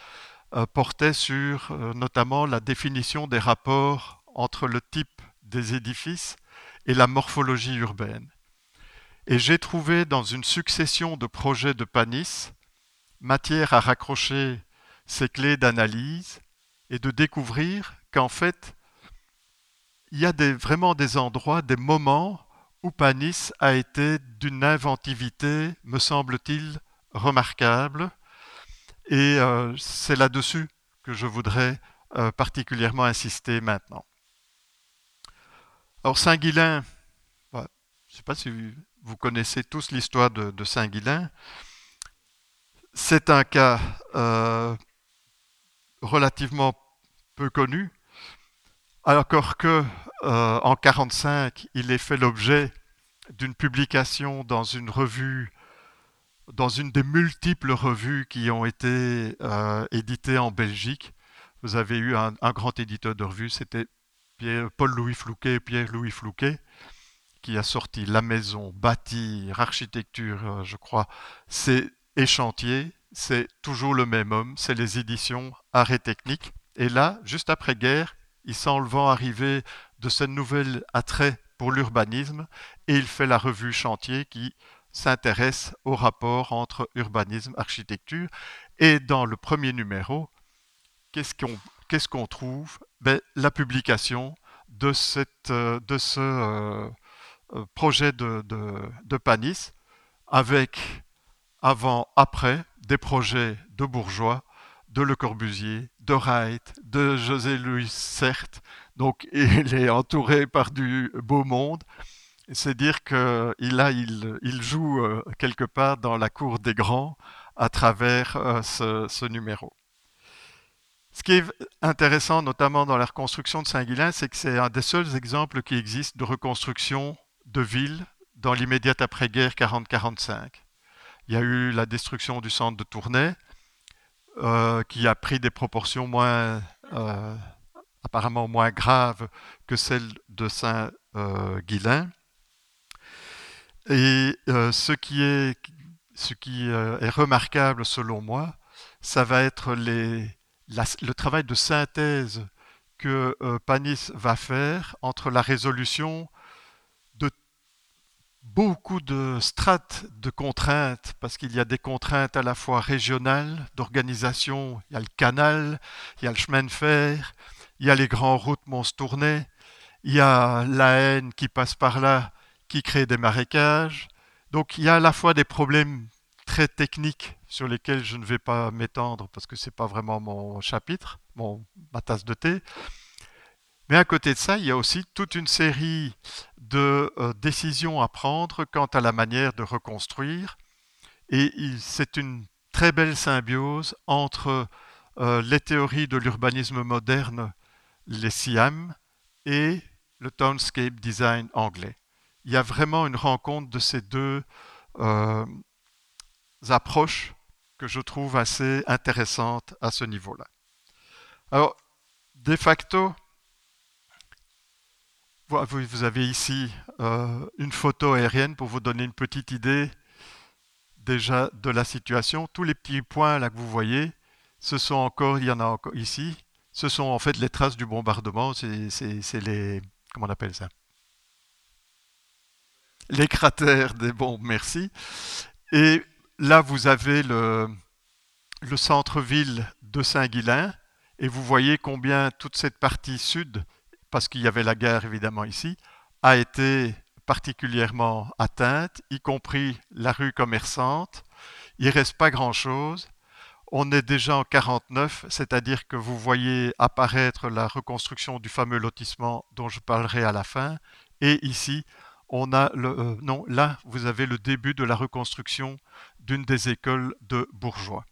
euh, portait sur euh, notamment la définition des rapports entre le type des édifices et la morphologie urbaine. Et j'ai trouvé dans une succession de projets de Panis matière à raccrocher ces clés d'analyse et de découvrir qu'en fait, il y a vraiment des endroits, des moments où Panis a été d'une inventivité, me semble-t-il, remarquable. Et euh, c'est là-dessus que je voudrais euh, particulièrement insister maintenant. Alors Saint-Guilain, je ne sais pas si vous connaissez tous l'histoire de, Saint-Guilain, c'est un cas euh, relativement peu connu, alors que euh, en 1945, il est fait l'objet d'une publication dans une revue, dans une des multiples revues qui ont été euh, éditées en Belgique. Vous avez eu un, grand éditeur de revues, c'était Paul-Louis Flouquet, Pierre-Louis Flouquet, qui a sorti La Maison, Bâtir, Architecture, euh, je crois. C'est Échantier, c'est toujours le même homme, c'est les éditions Art et Technique. Et là, juste après-guerre, il sent le vent arriver de cette nouvelle attrait pour l'urbanisme et il fait la revue Chantier qui s'intéresse au rapport entre urbanisme architecture. Et dans le premier numéro, qu'est-ce qu'on trouve? Ben, La publication de, ce euh, projet de, de Panis avec avant, après, des projets de bourgeois de Le Corbusier, de Wright, de José Louis Certes. Donc il est entouré par du beau monde. C'est dire qu'il il, il, joue euh, quelque part dans la cour des grands à travers euh, ce, numéro. Ce qui est intéressant, notamment dans la reconstruction de Saint-Guilain, c'est que c'est un des seuls exemples qui existent de reconstruction de villes dans l'immédiate après-guerre 40-45. Il y a eu la destruction du centre de Tournai, euh, qui a pris des proportions moins, euh, apparemment moins graves que celles de Saint-Guilain. Et ce qui est ce qui euh, est remarquable selon moi, ça va être le travail de synthèse que euh, Panis va faire entre la résolution beaucoup de strates de contraintes, parce qu'il y a des contraintes à la fois régionales, d'organisation, il y a le canal, il y a le chemin de fer, il y a les grandes routes Mons-Tournai, il y a la haine qui passe par là, qui crée des marécages, donc il y a à la fois des problèmes très techniques sur lesquels je ne vais pas m'étendre parce que ce n'est pas vraiment mon chapitre, mon, ma tasse de thé. Mais à côté de ça, il y a aussi toute une série de euh, décisions à prendre quant à la manière de reconstruire. Et c'est une très belle symbiose entre euh, les théories de l'urbanisme moderne, les SIAM, et le townscape design anglais il y a vraiment une rencontre de ces deux euh, approches que je trouve assez intéressantes à ce niveau-là. Alors, de facto, vous avez ici euh, une photo aérienne pour vous donner une petite idée déjà de la situation. Tous les petits points là que vous voyez, ce sont encore, il y en a encore ici, ce sont en fait les traces du bombardement, c'est les, comment on appelle ça? Les cratères des bombes, merci. Et là, vous avez le, le centre-ville de Saint-Guilain, et vous voyez combien toute cette partie sud, parce qu'il y avait la guerre évidemment ici, a été particulièrement atteinte, y compris la rue commerçante. Il ne reste pas grand-chose. On est déjà en 49, c'est-à-dire que vous voyez apparaître la reconstruction du fameux lotissement dont je parlerai à la fin. Et ici, on a le, euh, non, là, vous avez le début de la reconstruction d'une des écoles de bourgeois.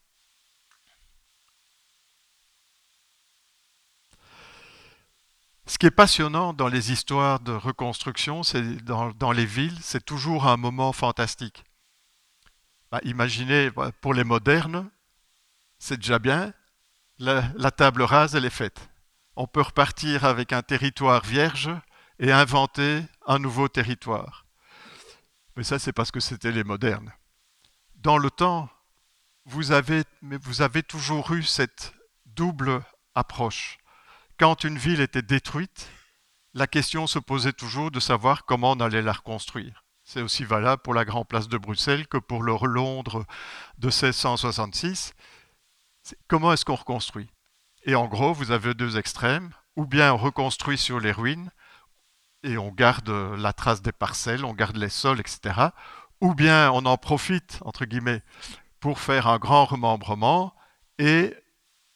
Ce qui est passionnant dans les histoires de reconstruction, c'est dans, les villes, c'est toujours un moment fantastique. Bah, imaginez, bah, pour les modernes, c'est déjà bien, la table rase, elle est faite. On peut repartir avec un territoire vierge et inventer un nouveau territoire. Mais ça, c'est parce que c'était les modernes. Dans le temps, vous avez, vous avez toujours eu cette double approche. Quand une ville était détruite, la question se posait toujours de savoir comment on allait la reconstruire. C'est aussi valable pour la Grande Place de Bruxelles que pour le Londres de 1666. Comment est-ce qu'on reconstruit? Et en gros, vous avez deux extrêmes. Ou bien on reconstruit sur les ruines, et on garde la trace des parcelles, on garde les sols, etc. Ou bien on en profite, entre guillemets, pour faire un grand remembrement et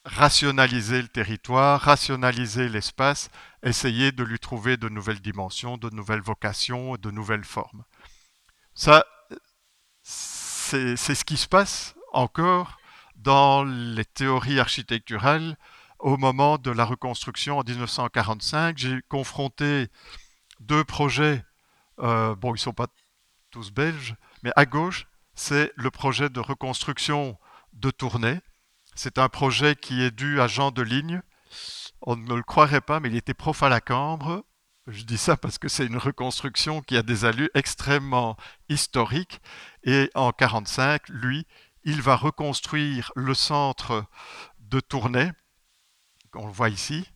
rationaliser le territoire, rationaliser l'espace, essayer de lui trouver de nouvelles dimensions, de nouvelles vocations, de nouvelles formes. Ça, c'est ce qui se passe encore dans les théories architecturales au moment de la reconstruction en 1945. J'ai confronté deux projets, euh, bon, ils ne sont pas tous belges, mais à gauche, c'est le projet de reconstruction de Tournai. C'est un projet qui est dû à Jean de Ligne. On ne le croirait pas, mais il était prof à la Cambre. Je dis ça parce que c'est une reconstruction qui a des allures extrêmement historiques. Et en 1945, lui, il va reconstruire le centre de Tournai. On le voit ici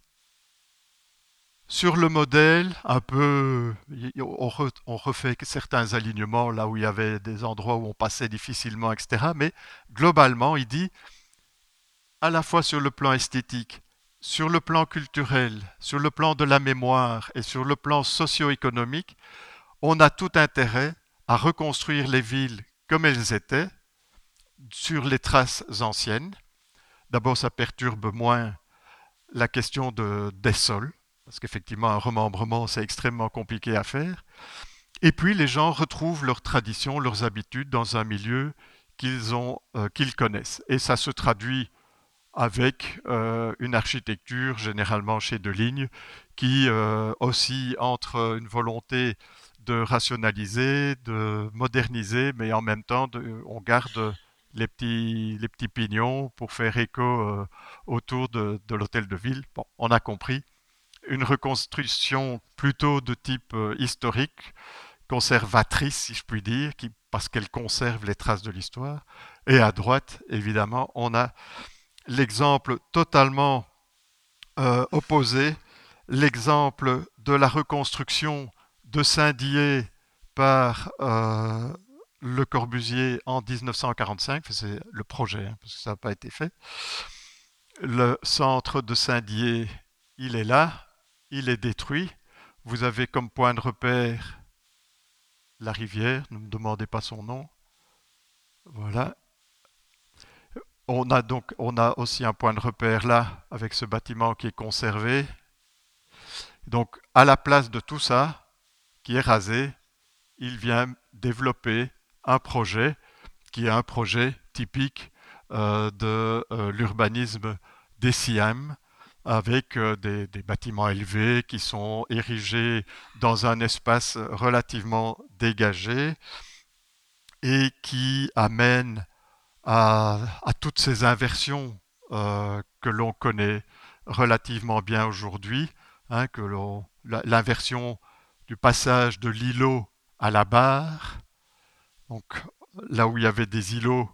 sur le modèle, un peu, on refait certains alignements là où il y avait des endroits où on passait difficilement, etc. Mais globalement, il dit, à la fois sur le plan esthétique, sur le plan culturel, sur le plan de la mémoire et sur le plan socio-économique, on a tout intérêt à reconstruire les villes comme elles étaient, sur les traces anciennes, D'abord, ça perturbe moins la question de, des sols, parce qu'effectivement, un remembrement, c'est extrêmement compliqué à faire. Et puis, les gens retrouvent leurs traditions, leurs habitudes dans un milieu qu'ils euh, qu'ils connaissent. Et ça se traduit avec euh, une architecture généralement chez de lignes qui euh, oscille entre une volonté de rationaliser, de moderniser, mais en même temps, on garde les petits, les petits pignons pour faire écho euh, autour de, l'hôtel de ville. Bon, on a compris. Une reconstruction plutôt de type euh, historique, conservatrice, si je puis dire, parce qu'elle conserve les traces de l'histoire. Et à droite, évidemment, on a l'exemple totalement euh, opposé, l'exemple de la reconstruction de Saint-Dié par le Corbusier en 1945, c'est le projet, hein, parce que ça n'a pas été fait. Le centre de Saint-Dié, il est là, il est détruit. Vous avez comme point de repère la rivière, ne me demandez pas son nom. Voilà. On a donc aussi un point de repère là avec ce bâtiment qui est conservé. Donc à la place de tout ça qui est rasé, il vient développer un projet qui est un projet typique euh, de euh, l'urbanisme des Siam, avec euh, des, bâtiments élevés qui sont érigés dans un espace relativement dégagé et qui amènent à, toutes ces inversions que l'on connaît relativement bien aujourd'hui, hein, que l'inversion du passage de l'îlot à la barre, donc là où il y avait des îlots,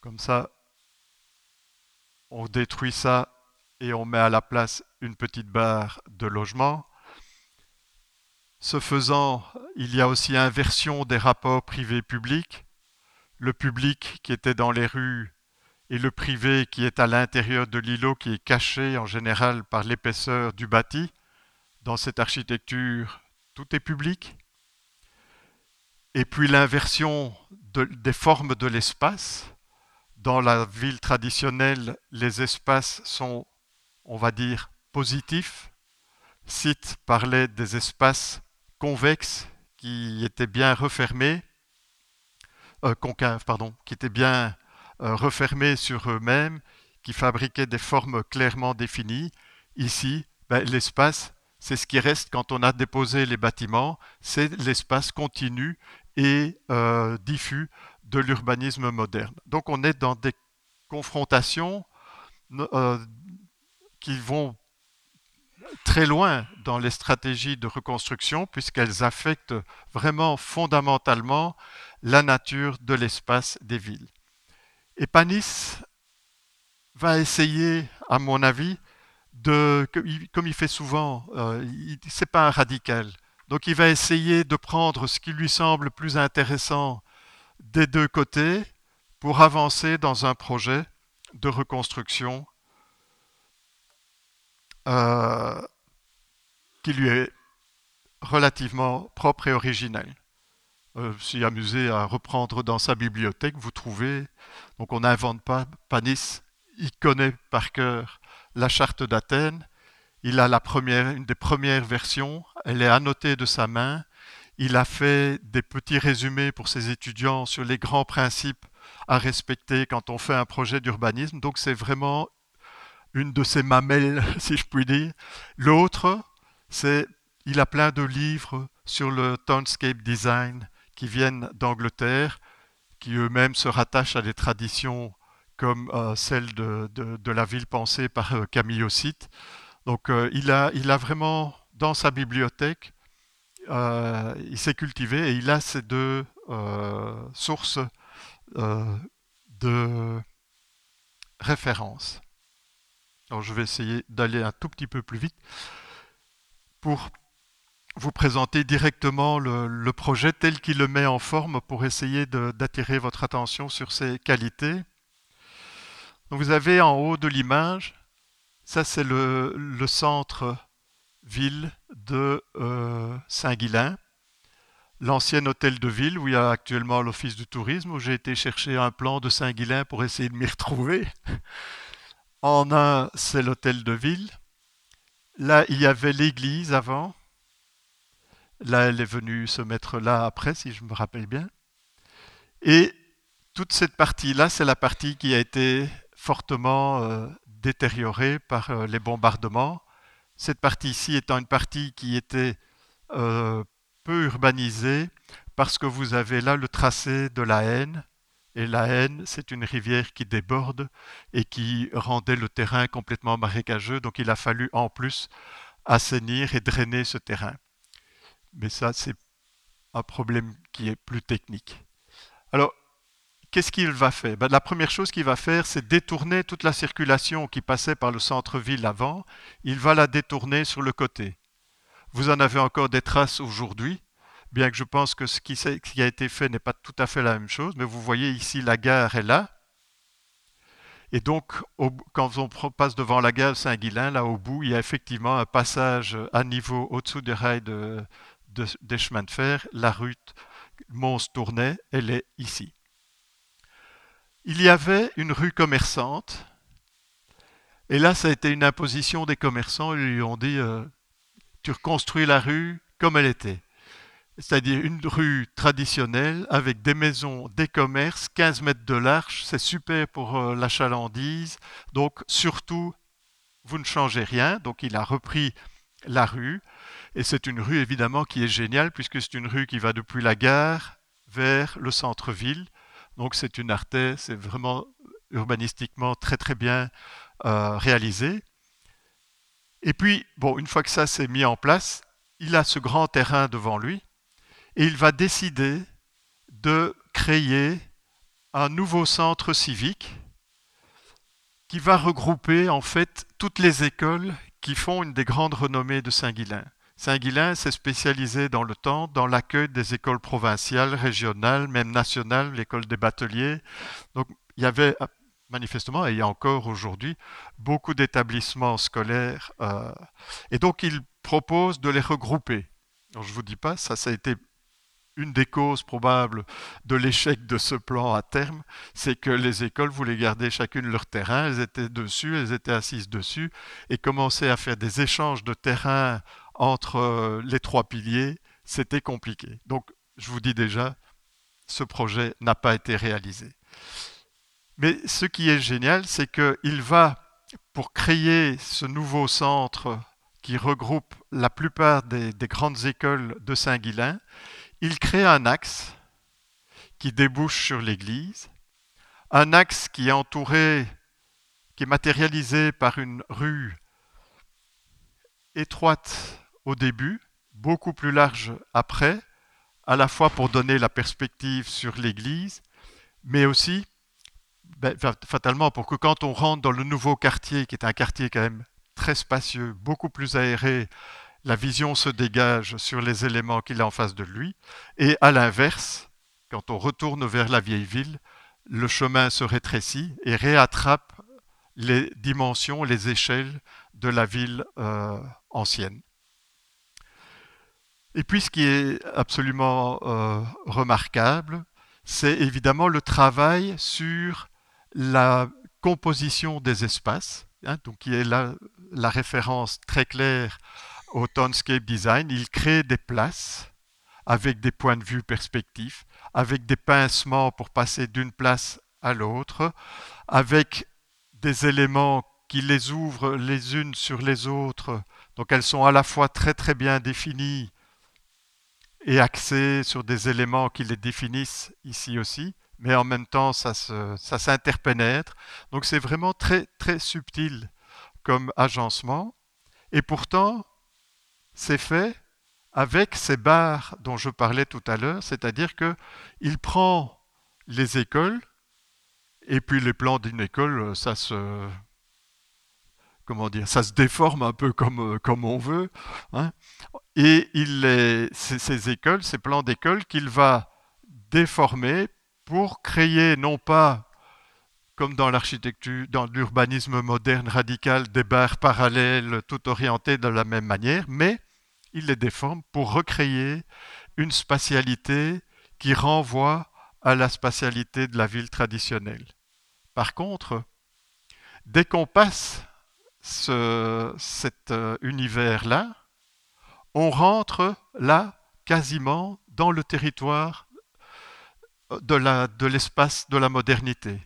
comme ça, on détruit ça et on met à la place une petite barre de logement. Ce faisant, il y a aussi inversion des rapports privés-publics. Le public qui était dans les rues et le privé qui est à l'intérieur de l'îlot, qui est caché en général par l'épaisseur du bâti. Dans cette architecture, tout est public. Et puis l'inversion des formes de l'espace. Dans la ville traditionnelle, les espaces sont, on va dire, positifs. Site parlait des espaces convexes qui étaient bien refermés, euh, concaves, pardon, qui étaient bien euh, refermés sur eux-mêmes, qui fabriquaient des formes clairement définies. Ici, ben, l'espace, c'est ce qui reste quand on a déposé les bâtiments, c'est l'espace continu et euh, diffus de l'urbanisme moderne. Donc on est dans des confrontations qui vont très loin dans les stratégies de reconstruction puisqu'elles affectent vraiment fondamentalement la nature de l'espace des villes. Et Panis va essayer, à mon avis, de, comme il fait souvent, euh, c'est pas un radical, donc il va essayer de prendre ce qui lui semble plus intéressant des deux côtés pour avancer dans un projet de reconstruction euh, qui lui est relativement propre et originel. Euh, S'y amusé à reprendre dans sa bibliothèque, vous trouvez, donc on n'invente pas, Panis, il connaît par cœur la charte d'Athènes, il a la première, une des premières versions, elle est annotée de sa main. Il a fait des petits résumés pour ses étudiants sur les grands principes à respecter quand on fait un projet d'urbanisme. Donc c'est vraiment une de ses mamelles, si je puis dire. L'autre, c'est il a plein de livres sur le townscape design qui viennent d'Angleterre, qui eux-mêmes se rattachent à des traditions comme euh, celle de, la ville pensée par euh, Camille Ossite. Donc euh, il, a, il a vraiment dans sa bibliothèque, euh, il s'est cultivé et il a ces deux sources de référence. Alors je vais essayer d'aller un tout petit peu plus vite pour vous présenter directement le, projet tel qu'il le met en forme pour essayer d'attirer votre attention sur ses qualités. vous avez en haut de l'image ça, c'est le, centre-ville de euh, Saint-Guilain. l'ancien hôtel de ville où il y a actuellement l'office du tourisme, où j'ai été chercher un plan de Saint-Guilain pour essayer de m'y retrouver. En un, c'est l'hôtel de ville. Là, il y avait l'église avant. Là, elle est venue se mettre là après, si je me rappelle bien. Et toute cette partie-là, c'est la partie qui a été fortement euh, détériorée par euh, les bombardements. Cette partie ici étant une partie qui était euh, peu urbanisée parce que vous avez là le tracé de la Haine. Et la Haine, c'est une rivière qui déborde et qui rendait le terrain complètement marécageux. Donc il a fallu en plus assainir et drainer ce terrain. Mais ça, c'est un problème qui est plus technique. Alors, qu'est-ce qu'il va faire? Ben, La première chose qu'il va faire, c'est détourner toute la circulation qui passait par le centre-ville avant. Il va la détourner sur le côté. Vous en avez encore des traces aujourd'hui, bien que je pense que ce qui, a été fait n'est pas tout à fait la même chose. Mais vous voyez ici, la gare est là. Et donc, quand on passe devant la gare Saint-Guilain, là au bout, il y a effectivement un passage à niveau au-dessous des rails des chemins de fer. La rue Mons-Tournai, elle est ici. Il y avait une rue commerçante, et là, ça a été une imposition des commerçants. Ils lui ont dit euh, Tu reconstruis la rue comme elle était. C'est-à-dire une rue traditionnelle avec des maisons, des commerces, 15 mètres de large. C'est super pour euh, la chalandise. Donc, surtout, vous ne changez rien. Donc, il a repris la rue. Et c'est une rue évidemment qui est géniale puisque c'est une rue qui va depuis la gare vers le centre-ville. Donc c'est une artère, c'est vraiment urbanistiquement très très bien euh, réalisé. Et puis, bon, une fois que ça s'est mis en place, il a ce grand terrain devant lui et il va décider de créer un nouveau centre civique qui va regrouper en fait toutes les écoles qui font une des grandes renommées de Saint-Guilain. Saint-Guilain s'est spécialisé dans le temps dans l'accueil des écoles provinciales, régionales, même nationales, l'école des bateliers. Donc il y avait manifestement, et il y a encore aujourd'hui, beaucoup d'établissements scolaires. Euh, et donc il propose de les regrouper. je ne vous dis pas, ça, ça a été une des causes probables de l'échec de ce plan à terme, c'est que les écoles voulaient garder chacune leur terrain, elles étaient dessus, elles étaient assises dessus, et commençaient à faire des échanges de terrain entre euh, les trois piliers, c'était compliqué. Donc, je vous dis déjà, ce projet n'a pas été réalisé. Mais ce qui est génial, c'est qu'il va, pour créer ce nouveau centre qui regroupe la plupart des, des grandes écoles de Saint-Guilain, il crée un axe qui débouche sur l'église, un axe qui est entouré, qui est matérialisé par une rue étroite au début, beaucoup plus large après, à la fois pour donner la perspective sur l'Église, mais aussi ben, fatalement pour que quand on rentre dans le nouveau quartier, qui est un quartier quand même très spacieux, beaucoup plus aéré, la vision se dégage sur les éléments qu'il a en face de lui, et à l'inverse, quand on retourne vers la vieille ville, le chemin se rétrécit et réattrape les dimensions, les échelles de la ville euh, ancienne. Et puis ce qui est absolument euh, remarquable, c'est évidemment le travail sur la composition des espaces, hein, donc qui est la, référence très claire au Townscape Design. Il crée des places avec des points de vue perspectifs, avec des pincements pour passer d'une place à l'autre, avec des éléments qui les ouvrent les unes sur les autres. Donc elles sont à la fois très très bien définies et axé sur des éléments qui les définissent ici aussi, mais en même temps ça, s'interpénètre. Donc c'est vraiment très très subtil comme agencement, et pourtant c'est fait avec ces barres dont je parlais tout à l'heure, c'est-à-dire que il prend les écoles et puis les plans d'une école, ça se comment dire, ça se déforme un peu comme, euh, comme on veut. Hein. Et il ces écoles, ces plans d'école qu'il va déformer pour créer non pas comme dans l'architecture, dans l'urbanisme moderne radical, des barres parallèles tout orientées de la même manière, mais il les déforme pour recréer une spatialité qui renvoie à la spatialité de la ville traditionnelle. Par contre, dès qu'on passe cet euh, univers-là, on rentre là quasiment dans le territoire de l'espace de, de la modernité.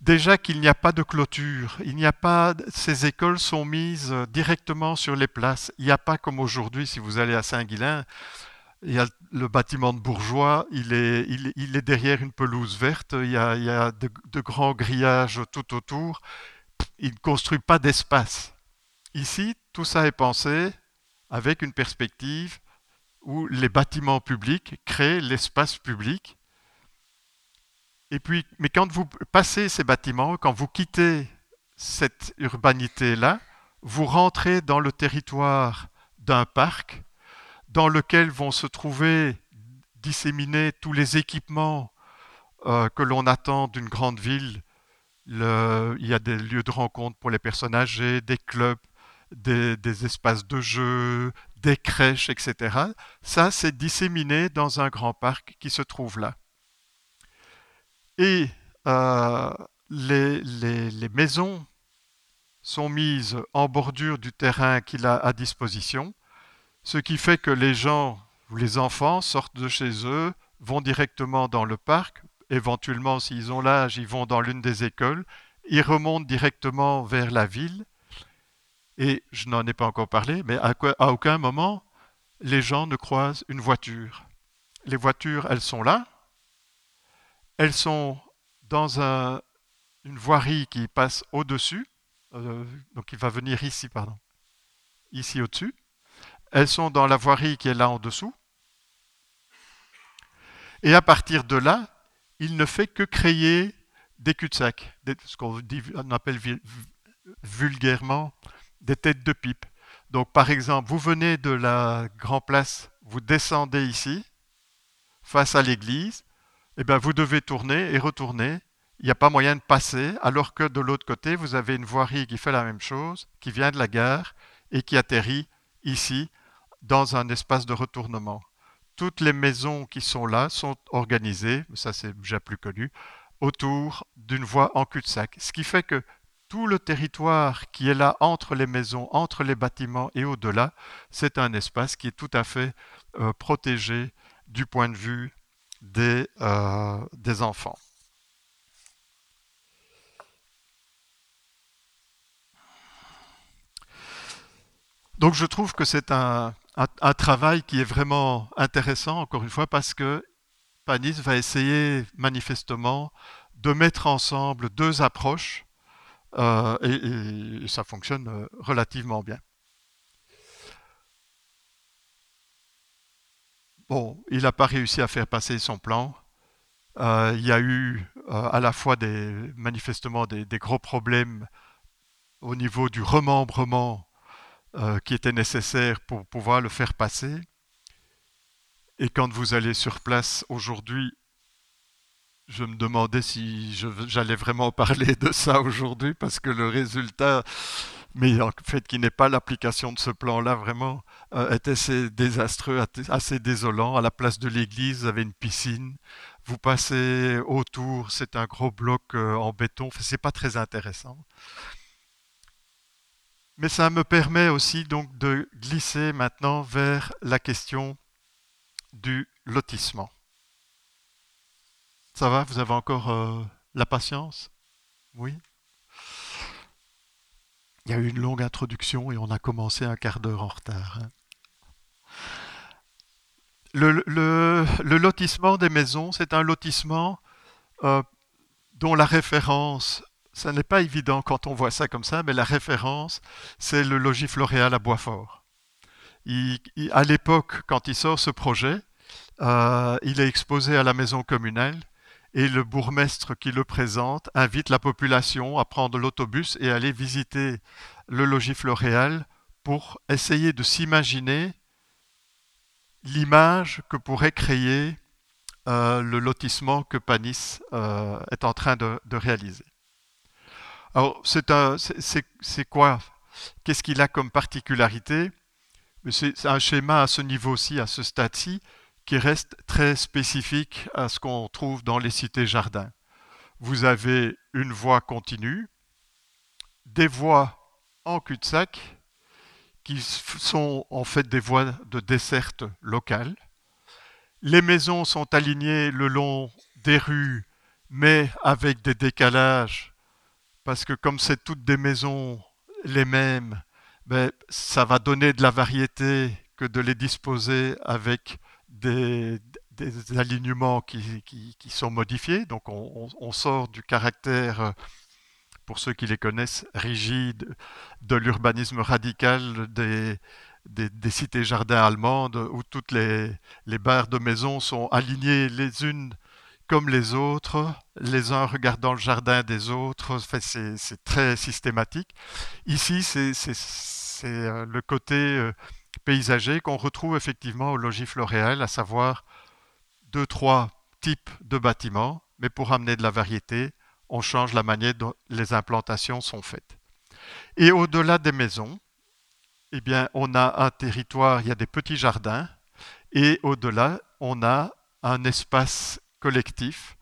Déjà qu'il n'y a pas de clôture, il n'y a pas, ces écoles sont mises directement sur les places. Il n'y a pas comme aujourd'hui, si vous allez à Saint-Guilain, il y a le bâtiment de bourgeois, il est, il, est derrière une pelouse verte, il y a, il y a de, grands grillages tout autour. Il ne construit pas d'espace. Ici, tout ça est pensé avec une perspective où les bâtiments publics créent l'espace public. Mais quand vous passez ces bâtiments, quand vous quittez cette urbanité-là, vous rentrez dans le territoire d'un parc dans lequel vont se trouver disséminés tous les équipements euh, que l'on attend d'une grande ville. Il y a des lieux de rencontre pour les personnes âgées, des clubs, des, espaces de jeu, des crèches, etc. Ça, c'est disséminé dans un grand parc qui se trouve là. Et euh, les, les, maisons sont mises en bordure du terrain qu'il a à disposition ce qui fait que les gens ou les enfants sortent de chez eux, vont directement dans le parc, éventuellement s'ils ont l'âge, ils vont dans l'une des écoles, ils remontent directement vers la ville, et je n'en ai pas encore parlé, mais à, aucun moment les gens ne croisent une voiture. Les voitures, elles sont là, elles sont dans un, une voirie qui passe au-dessus, euh, donc il va venir ici, pardon, ici au-dessus, elles sont dans la voirie qui est là en dessous. Et à partir de là, il ne fait que créer des cul-de-sac, ce qu'on appelle vulgairement des têtes de pipe. Donc par exemple, vous venez de la Grand Place, vous descendez ici, face à l'église, et eh bien vous devez tourner et retourner. Il n'y a pas moyen de passer, alors que de l'autre côté, vous avez une voirie qui fait la même chose, qui vient de la gare et qui atterrit ici dans un espace de retournement. Toutes les maisons qui sont là sont organisées, ça c'est déjà plus connu, autour d'une voie en cul-de-sac. Ce qui fait que tout le territoire qui est là entre les maisons, entre les bâtiments et au-delà, c'est un espace qui est tout à fait euh, protégé du point de vue euh, des enfants. Donc je trouve que c'est un, un, travail qui est vraiment intéressant, encore une fois, parce que Panis va essayer manifestement de mettre ensemble deux approches euh, et, ça fonctionne euh, relativement bien. Bon, il n'a pas réussi à faire passer son plan. Euh, il y a eu à la fois manifestement des, gros problèmes au niveau du remembrement euh, qui était nécessaire pour pouvoir le faire passer. Et quand vous allez sur place aujourd'hui, je me demandais si j'allais vraiment parler de ça aujourd'hui, parce que le résultat, mais en fait qui n'est pas l'application de ce plan-là vraiment, euh, était assez désastreux, assez désolant. À la place de l'église, vous avez une piscine. Vous passez autour, c'est un gros bloc euh, en béton. c'est pas très intéressant. Mais ça me permet aussi donc de glisser maintenant vers la question du lotissement. Ça va Vous avez encore euh, la patience? Oui Il y a eu une longue introduction et on a commencé un quart d'heure en retard. Hein. Le, lotissement des maisons, c'est un lotissement euh, dont la référence ça n'est pas évident quand on voit ça comme ça, mais la référence, c'est le logis floréal à Boisfort. à l'époque, quand il sort ce projet, euh, il est exposé à la maison communale et le bourgmestre qui le présente invite la population à prendre l'autobus et aller visiter le logis floréal pour essayer de s'imaginer l'image que pourrait créer euh, le lotissement que Panis euh, est en train de, de réaliser. Alors, c'est quoi? Qu'est-ce qu'il a comme particularité? C'est un schéma à ce niveau-ci, à ce stade-ci, qui reste très spécifique à ce qu'on trouve dans les cités-jardins. Vous avez une voie continue, des voies en cul-de-sac, qui sont en fait des voies de desserte locales. Les maisons sont alignées le long des rues, mais avec des décalages, parce que comme c'est toutes des maisons les mêmes, ben, ça va donner de la variété que de les disposer avec des, alignements qui, sont modifiés. Donc on, sort du caractère, pour ceux qui les connaissent, rigide de l'urbanisme radical des, des, cités-jardins allemandes où toutes les, les barres de maisons sont alignées les unes comme les autres, les uns regardant le jardin des autres, c'est très systématique. Ici, c'est euh, le côté euh, paysager qu'on retrouve effectivement au logis floréal, à savoir deux, trois types de bâtiments, mais pour amener de la variété, on change la manière dont les implantations sont faites. Et au-delà des maisons, eh bien, on a un territoire, il y a des petits jardins, et au-delà, on a un espace collectif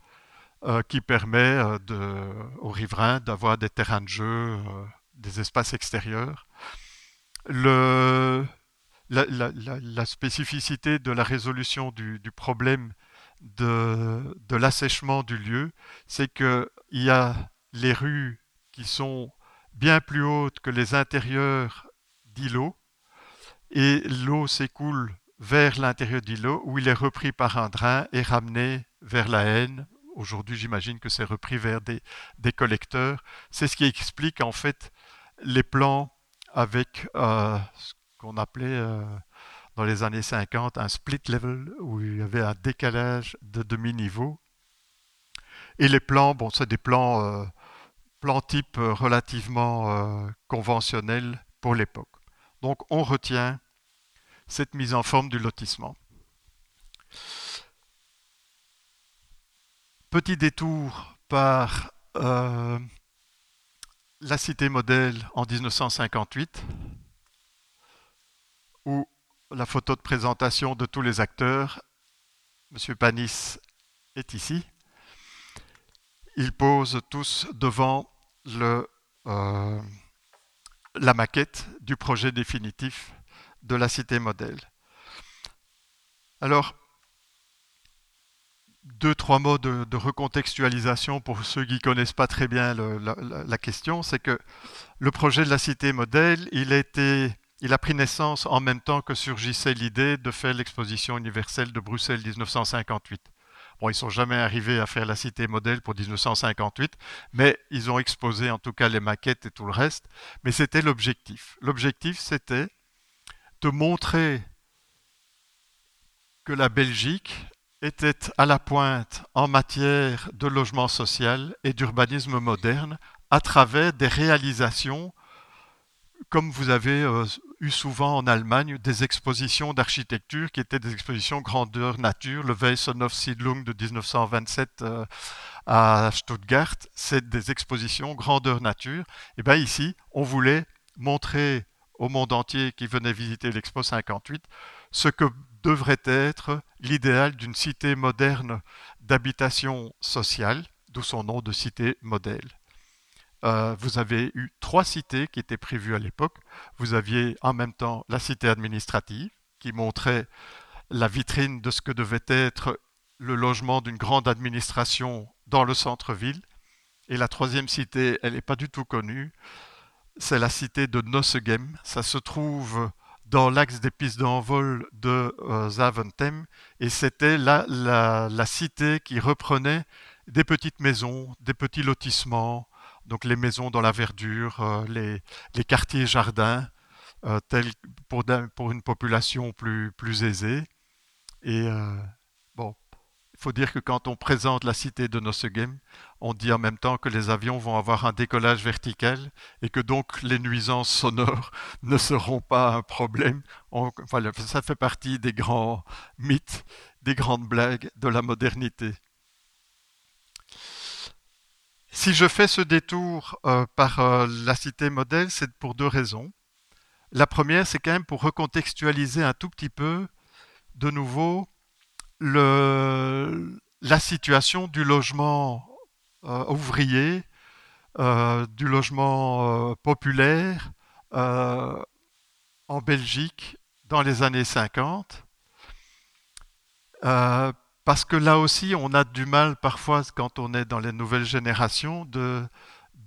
euh, qui permet euh, aux riverains d'avoir des terrains de jeu, euh, des espaces extérieurs. La, spécificité de la résolution du, problème de, de l'assèchement du lieu, c'est qu'il y a les rues qui sont bien plus hautes que les intérieurs d'îlots, et l'eau s'écoule vers l'intérieur d'îlot où il est repris par un drain et ramené vers la haine. Aujourd'hui, j'imagine que c'est repris vers des, collecteurs. C'est ce qui explique en fait les plans avec euh, ce qu'on appelait euh, dans les années 50 un split level où il y avait un décalage de demi-niveau. Et les plans, bon, c'est des plans, euh, plans type relativement conventionnels pour l'époque. Donc on retient cette mise en forme du lotissement. Petit détour par euh, la cité modèle en 1958, où la photo de présentation de tous les acteurs, M. Panis est ici. Ils posent tous devant euh, la maquette du projet définitif de la cité modèle. Alors, deux, trois mots de, recontextualisation pour ceux qui ne connaissent pas très bien la, question, c'est que le projet de la cité modèle, il a, il a pris naissance en même temps que surgissait l'idée de faire l'exposition universelle de Bruxelles 1958. Bon, ils ne sont jamais arrivés à faire la cité modèle pour 1958, mais ils ont exposé en tout cas les maquettes et tout le reste. Mais c'était l'objectif. L'objectif, c'était de montrer que la Belgique était à la pointe en matière de logement social et d'urbanisme moderne à travers des réalisations comme vous avez euh, eu souvent en Allemagne des expositions d'architecture qui étaient des expositions grandeur nature. Le Siedlung de 1927 euh, à Stuttgart, c'est des expositions grandeur nature. Et bien ici, on voulait montrer au monde entier qui venait visiter l'Expo 58 ce que devrait être l'idéal d'une cité moderne d'habitation sociale, d'où son nom de cité modèle. Euh, vous avez eu trois cités qui étaient prévues à l'époque. Vous aviez en même temps la cité administrative, qui montrait la vitrine de ce que devait être le logement d'une grande administration dans le centre-ville. Et la troisième cité, elle n'est pas du tout connue, c'est la cité de Nossegem. Ça se trouve dans l'axe des pistes d'envol de euh, Zaventem et c'était la, la, cité qui reprenait des petites maisons, des petits lotissements, donc les maisons dans la verdure, euh, les, quartiers jardins, euh, tels pour, une population plus, plus aisée. Et bon, il faut dire que quand on présente la cité de Nosegem, on dit en même temps que les avions vont avoir un décollage vertical et que donc les nuisances sonores ne seront pas un problème. ça fait partie des grands mythes, des grandes blagues de la modernité. Si je fais ce détour euh, par euh, la cité modèle, c'est pour deux raisons. La première, c'est quand même pour recontextualiser un tout petit peu, de nouveau, la situation du logement euh, ouvrier, euh, du logement euh, populaire en Belgique dans les années 50. parce que là aussi, on a du mal parfois, quand on est dans les nouvelles générations, de,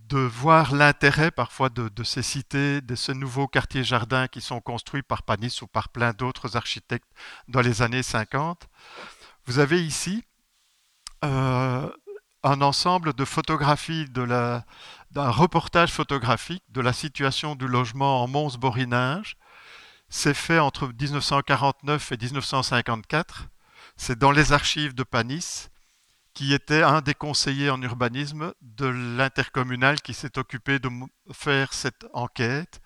de voir l'intérêt parfois de, ces cités, de ces nouveaux quartiers jardins qui sont construits par Panis ou par plein d'autres architectes dans les années 50. Vous avez ici un ensemble de photographies, d'un reportage photographique de la situation du logement en Mons-Borinage. C'est fait entre 1949 et 1954. C'est dans les archives de Panis qui était un des conseillers en urbanisme de l'intercommunal qui s'est occupé de faire cette enquête.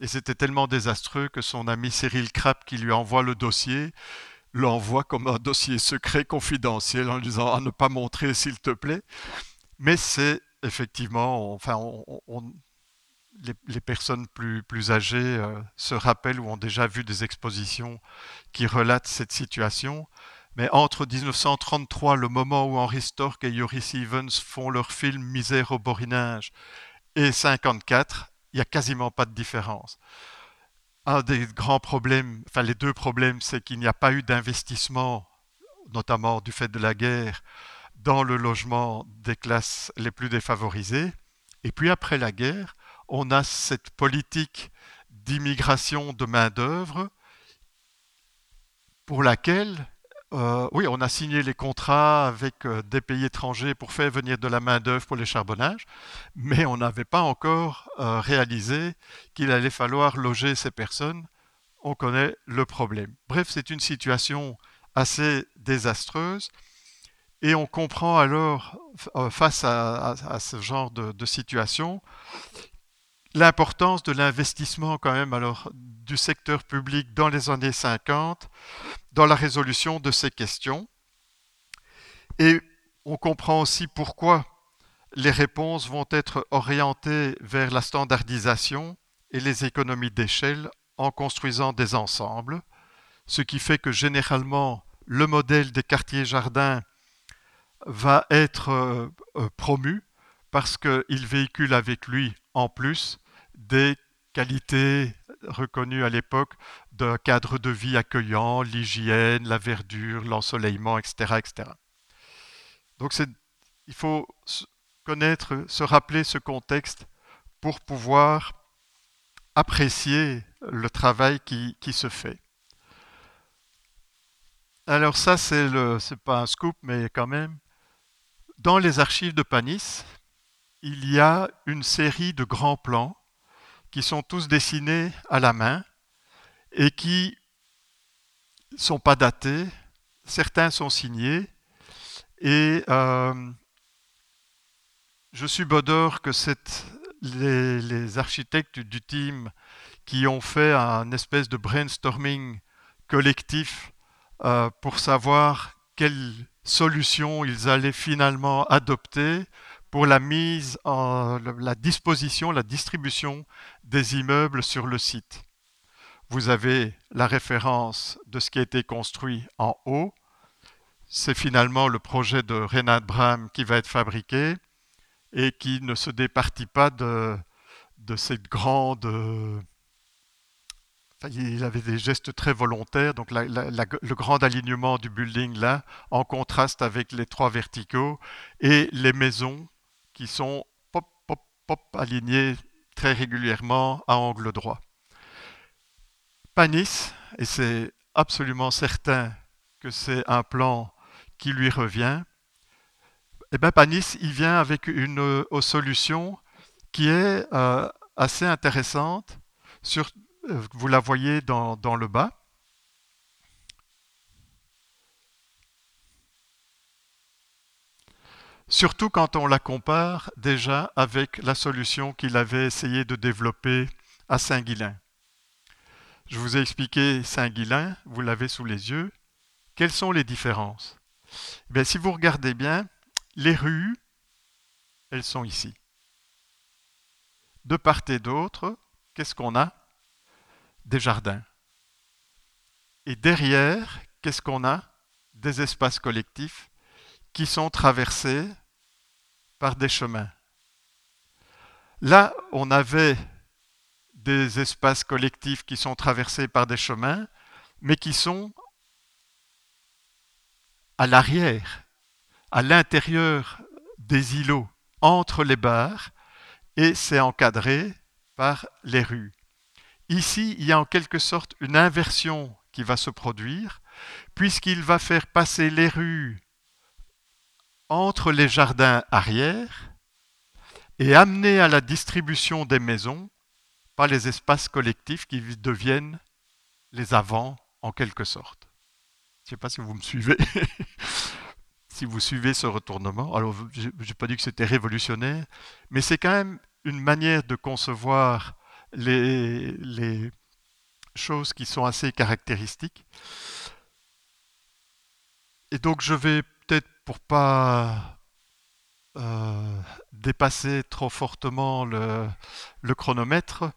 Et c'était tellement désastreux que son ami Cyril Krapp, qui lui envoie le dossier, l'envoie comme un dossier secret confidentiel en disant à ne pas montrer s'il te plaît. Mais c'est effectivement, enfin, les, personnes plus, âgées euh, se rappellent ou ont déjà vu des expositions qui relatent cette situation. Mais entre 1933, le moment où Henri Stork et Joris Evans font leur film Misère au borinage, et 54, il n'y a quasiment pas de différence. Un des grands problèmes, enfin les deux problèmes, c'est qu'il n'y a pas eu d'investissement, notamment du fait de la guerre, dans le logement des classes les plus défavorisées. Et puis après la guerre, on a cette politique d'immigration de main-d'œuvre pour laquelle euh, oui, on a signé les contrats avec euh, des pays étrangers pour faire venir de la main-d'œuvre pour les charbonnages, mais on n'avait pas encore euh, réalisé qu'il allait falloir loger ces personnes. On connaît le problème. Bref, c'est une situation assez désastreuse et on comprend alors, face à, ce genre de, situation, l'importance de l'investissement quand même du secteur public dans les années 50 dans la résolution de ces questions. Et on comprend aussi pourquoi les réponses vont être orientées vers la standardisation et les économies d'échelle en construisant des ensembles, ce qui fait que généralement le modèle des quartiers jardins va être euh, euh, promu parce qu'il véhicule avec lui en plus des qualités reconnues à l'époque d'un cadre de vie accueillant, l'hygiène, la verdure, l'ensoleillement, etc., etc. Donc il faut connaître, se rappeler ce contexte pour pouvoir apprécier le travail qui, se fait. Alors ça, c'est le, c'est pas un scoop, mais quand même, dans les archives de Panis, il y a une série de grands plans qui sont tous dessinés à la main et qui ne sont pas datés. Certains sont signés. Et euh, je suis bodeur que les, les, architectes du team qui ont fait un espèce de brainstorming collectif euh, pour savoir quelle solution ils allaient finalement adopter pour la mise en la disposition, la distribution des immeubles sur le site. Vous avez la référence de ce qui a été construit en haut. C'est finalement le projet de Renat Bram qui va être fabriqué et qui ne se départit pas de, de cette grande... il avait des gestes très volontaires, donc le grand alignement du building là, en contraste avec les trois verticaux et les maisons qui sont pop, pop, pop alignées très régulièrement à angle droit. Panis, et c'est absolument certain que c'est un plan qui lui revient, eh bien Panis, il vient avec une euh, solution qui est euh, assez intéressante. Euh, vous la voyez dans, dans le bas. Surtout quand on la compare déjà avec la solution qu'il avait essayé de développer à Saint-Guilain. Je vous ai expliqué Saint-Guilain, vous l'avez sous les yeux. Quelles sont les différences? Eh Si vous regardez bien, les rues, elles sont ici. De part et d'autre, qu'est-ce qu'on a? Des jardins. Et derrière, qu'est-ce qu'on a? Des espaces collectifs qui sont traversés par des chemins. Là, on avait des espaces collectifs qui sont traversés par des chemins, mais qui sont à l'arrière, à l'intérieur des îlots, entre les bars, et c'est encadré par les rues. Ici, il y a en quelque sorte une inversion qui va se produire, puisqu'il va faire passer les rues entre les jardins arrière et amener à la distribution des maisons par les espaces collectifs qui deviennent les avants en quelque sorte. Je ne sais pas si vous me suivez. si vous suivez ce retournement. Alors, je n'ai pas dit que c'était révolutionnaire, mais c'est quand même une manière de concevoir les, choses qui sont assez caractéristiques. Et donc, je vais peut-être, pour pas euh, dépasser trop fortement le chronomètre,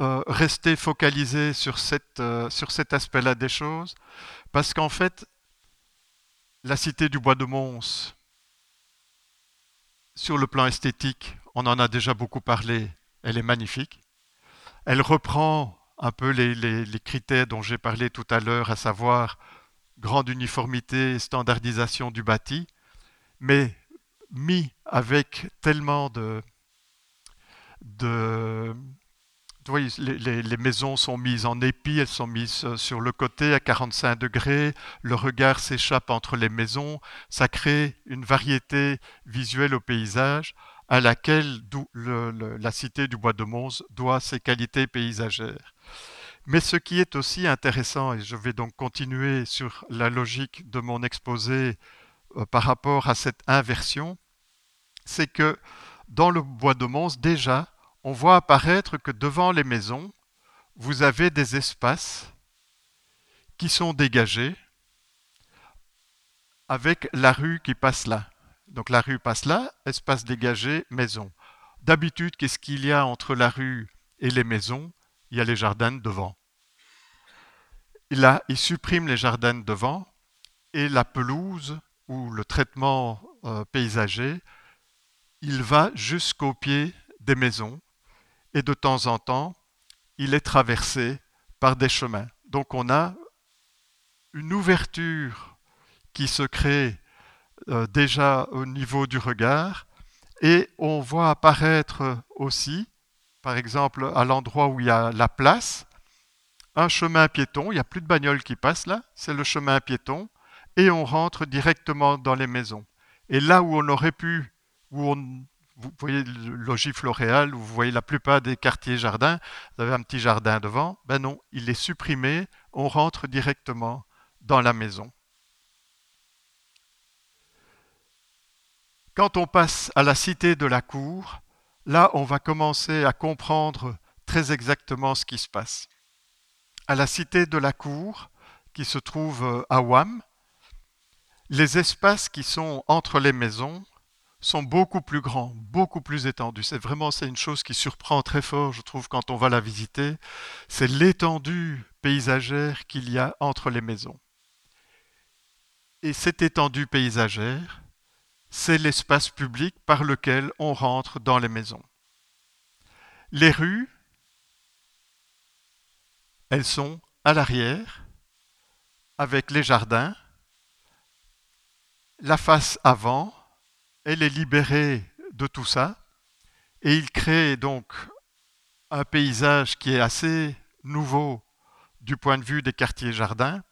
euh, rester focalisé sur, cette, euh, sur cet aspect-là des choses, parce qu'en fait, la cité du Bois de Mons, sur le plan esthétique, on en a déjà beaucoup parlé, elle est magnifique. Elle reprend un peu les, les critères dont j'ai parlé tout à l'heure, à savoir grande uniformité, standardisation du bâti, mais mis avec tellement de, de, les, maisons sont mises en épi, elles sont mises euh, sur le côté à 45 degrés, le regard s'échappe entre les maisons, ça crée une variété visuelle au paysage à laquelle la cité du Bois de Mons doit ses qualités paysagères. Mais ce qui est aussi intéressant, et je vais donc continuer sur la logique de mon exposé euh, par rapport à cette inversion, c'est que dans le Bois de Mons, déjà, on voit apparaître que devant les maisons, vous avez des espaces qui sont dégagés avec la rue qui passe là. Donc la rue passe là, espace dégagé, maison. D'habitude, qu'est-ce qu'il y a entre la rue et les maisons? Il y a les jardins devant. Là, il supprime les jardins devant et la pelouse ou le traitement euh, paysager, il va jusqu'au pied des maisons et de temps en temps, il est traversé par des chemins. Donc on a une ouverture qui se crée euh, déjà au niveau du regard et on voit apparaître aussi, par exemple à l'endroit où il y a la place, un chemin piéton, il n'y a plus de bagnole qui passe là, c'est le chemin piéton, et on rentre directement dans les maisons. Et là où on aurait pu, où on vous voyez le logis floréal, vous voyez la plupart des quartiers jardins, vous avez un petit jardin devant. Ben non, il est supprimé, on rentre directement dans la maison. Quand on passe à la cité de la cour, là on va commencer à comprendre très exactement ce qui se passe. À la cité de la cour, qui se trouve à Ouam, les espaces qui sont entre les maisons sont beaucoup plus grands, beaucoup plus étendus. C'est vraiment c'est une chose qui surprend très fort, je trouve, quand on va la visiter. C'est l'étendue paysagère qu'il y a entre les maisons. Et cette étendue paysagère, c'est l'espace public par lequel on rentre dans les maisons. Les rues, elles sont à l'arrière, avec les jardins, la face avant, elle est libérée de tout ça et il crée donc un paysage qui est assez nouveau du point de vue des quartiers jardins,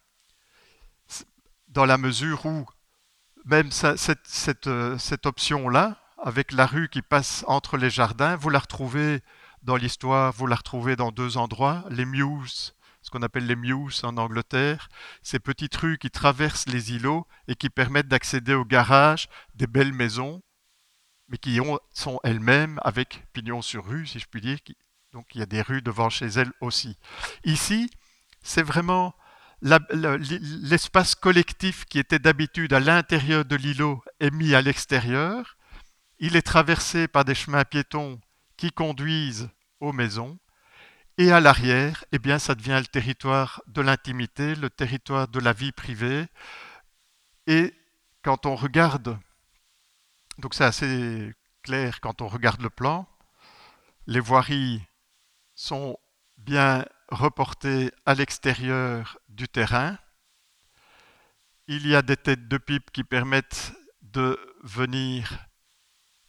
dans la mesure où même cette, cette option-là, avec la rue qui passe entre les jardins, vous la retrouvez dans l'histoire, vous la retrouvez dans deux endroits, les Mews, ce qu'on appelle les Mews en Angleterre, ces petites rues qui traversent les îlots et qui permettent d'accéder au garage des belles maisons, mais qui sont elles-mêmes avec pignon sur rue, si je puis dire. donc il y a des rues devant chez elles aussi. Ici, c'est vraiment l'espace collectif qui était d'habitude à l'intérieur de l'îlot est mis à l'extérieur. Il est traversé par des chemins piétons qui conduisent aux maisons Et à l'arrière, eh bien, ça devient le territoire de l'intimité, le territoire de la vie privée. Et quand on regarde, donc c'est assez clair quand on regarde le plan, les voiries sont bien reportées à l'extérieur du terrain. Il y a des têtes de pipe qui permettent de venir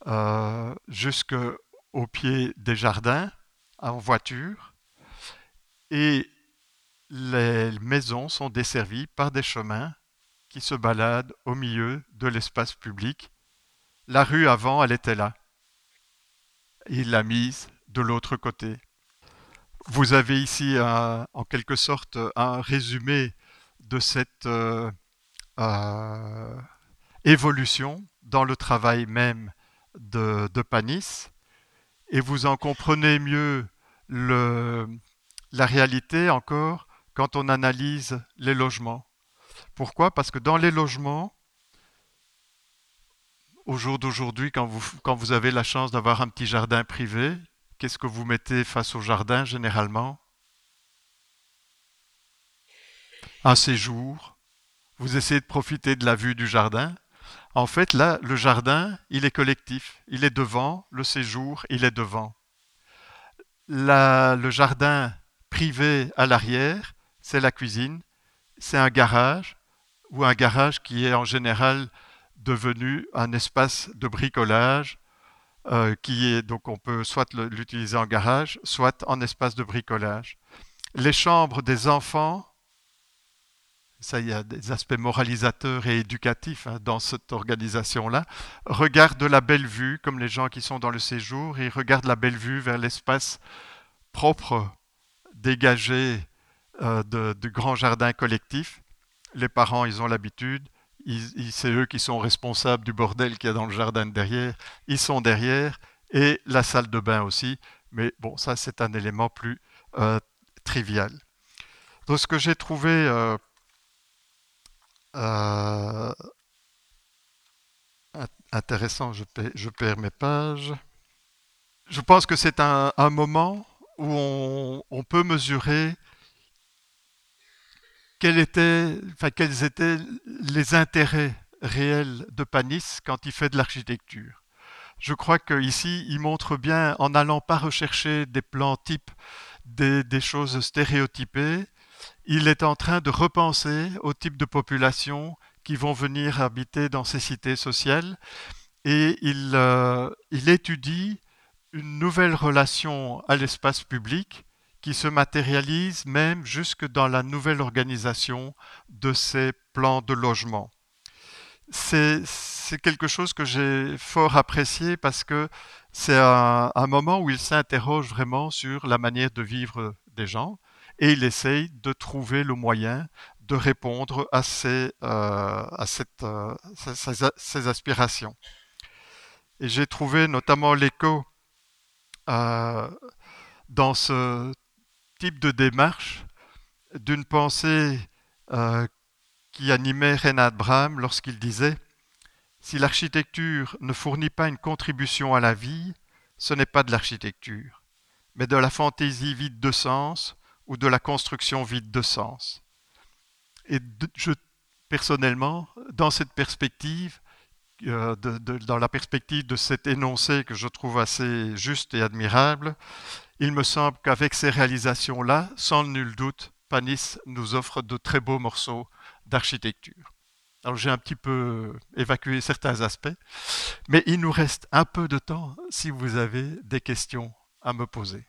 euh, jusqu'au pied des jardins en voiture et les maisons sont desservies par des chemins qui se baladent au milieu de l'espace public. La rue avant, elle était là. Il l'a mise de l'autre côté. Vous avez ici en quelque sorte un résumé de cette euh, euh, évolution dans le travail même de, Panis et vous en comprenez mieux le, la réalité encore quand on analyse les logements. Pourquoi? Parce que dans les logements, au jour d'aujourd'hui, quand vous, quand vous avez la chance d'avoir un petit jardin privé, qu'est-ce que vous mettez face au jardin généralement? Un séjour. Vous essayez de profiter de la vue du jardin. En fait, là, le jardin, il est collectif. Il est devant, le séjour, il est devant. le jardin privé à l'arrière, c'est la cuisine, c'est un garage, ou un garage qui est en général devenu un espace de bricolage, euh, qui est donc on peut soit l'utiliser en garage, soit en espace de bricolage. Les chambres des enfants, ça il y a des aspects moralisateurs et éducatifs hein, dans cette organisation-là, regardent la belle vue, comme les gens qui sont dans le séjour, ils regardent la belle vue vers l'espace propre dégagé euh, de, de grands jardins collectifs. Les parents, ils ont l'habitude. C'est eux qui sont responsables du bordel qu'il y a dans le jardin derrière. Ils sont derrière. Et la salle de bain aussi. Mais bon, ça, c'est un élément plus euh, trivial. Donc, ce que j'ai trouvé euh, intéressant, je, perds mes pages. Je pense que c'est un moment où on, peut mesurer quels étaient, les intérêts réels de Panis quand il fait de l'architecture. Je crois qu'ici, il montre bien, en n'allant pas rechercher des plans types, des, choses stéréotypées, il est en train de repenser au type de population qui vont venir habiter dans ces cités sociales et il, euh, il étudie une nouvelle relation à l'espace public qui se matérialise même jusque dans la nouvelle organisation de ces plans de logement. C'est quelque chose que j'ai fort apprécié parce que c'est un, moment où il s'interroge vraiment sur la manière de vivre des gens et il essaye de trouver le moyen de répondre à ces, euh, à cette, euh, ces aspirations. Et j'ai trouvé notamment l'écho dans ce type de démarche d'une pensée euh, qui animait Renat Bram lorsqu'il disait Si l'architecture ne fournit pas une contribution à la vie, ce n'est pas de l'architecture, mais de la fantaisie vide de sens ou de la construction vide de sens. Et je, personnellement, dans cette perspective, euh, dans la perspective de cet énoncé que je trouve assez juste et admirable, il me semble qu'avec ces réalisations-là, sans nul doute, Panis nous offre de très beaux morceaux d'architecture. Alors j'ai un petit peu évacué certains aspects, mais il nous reste un peu de temps si vous avez des questions à me poser.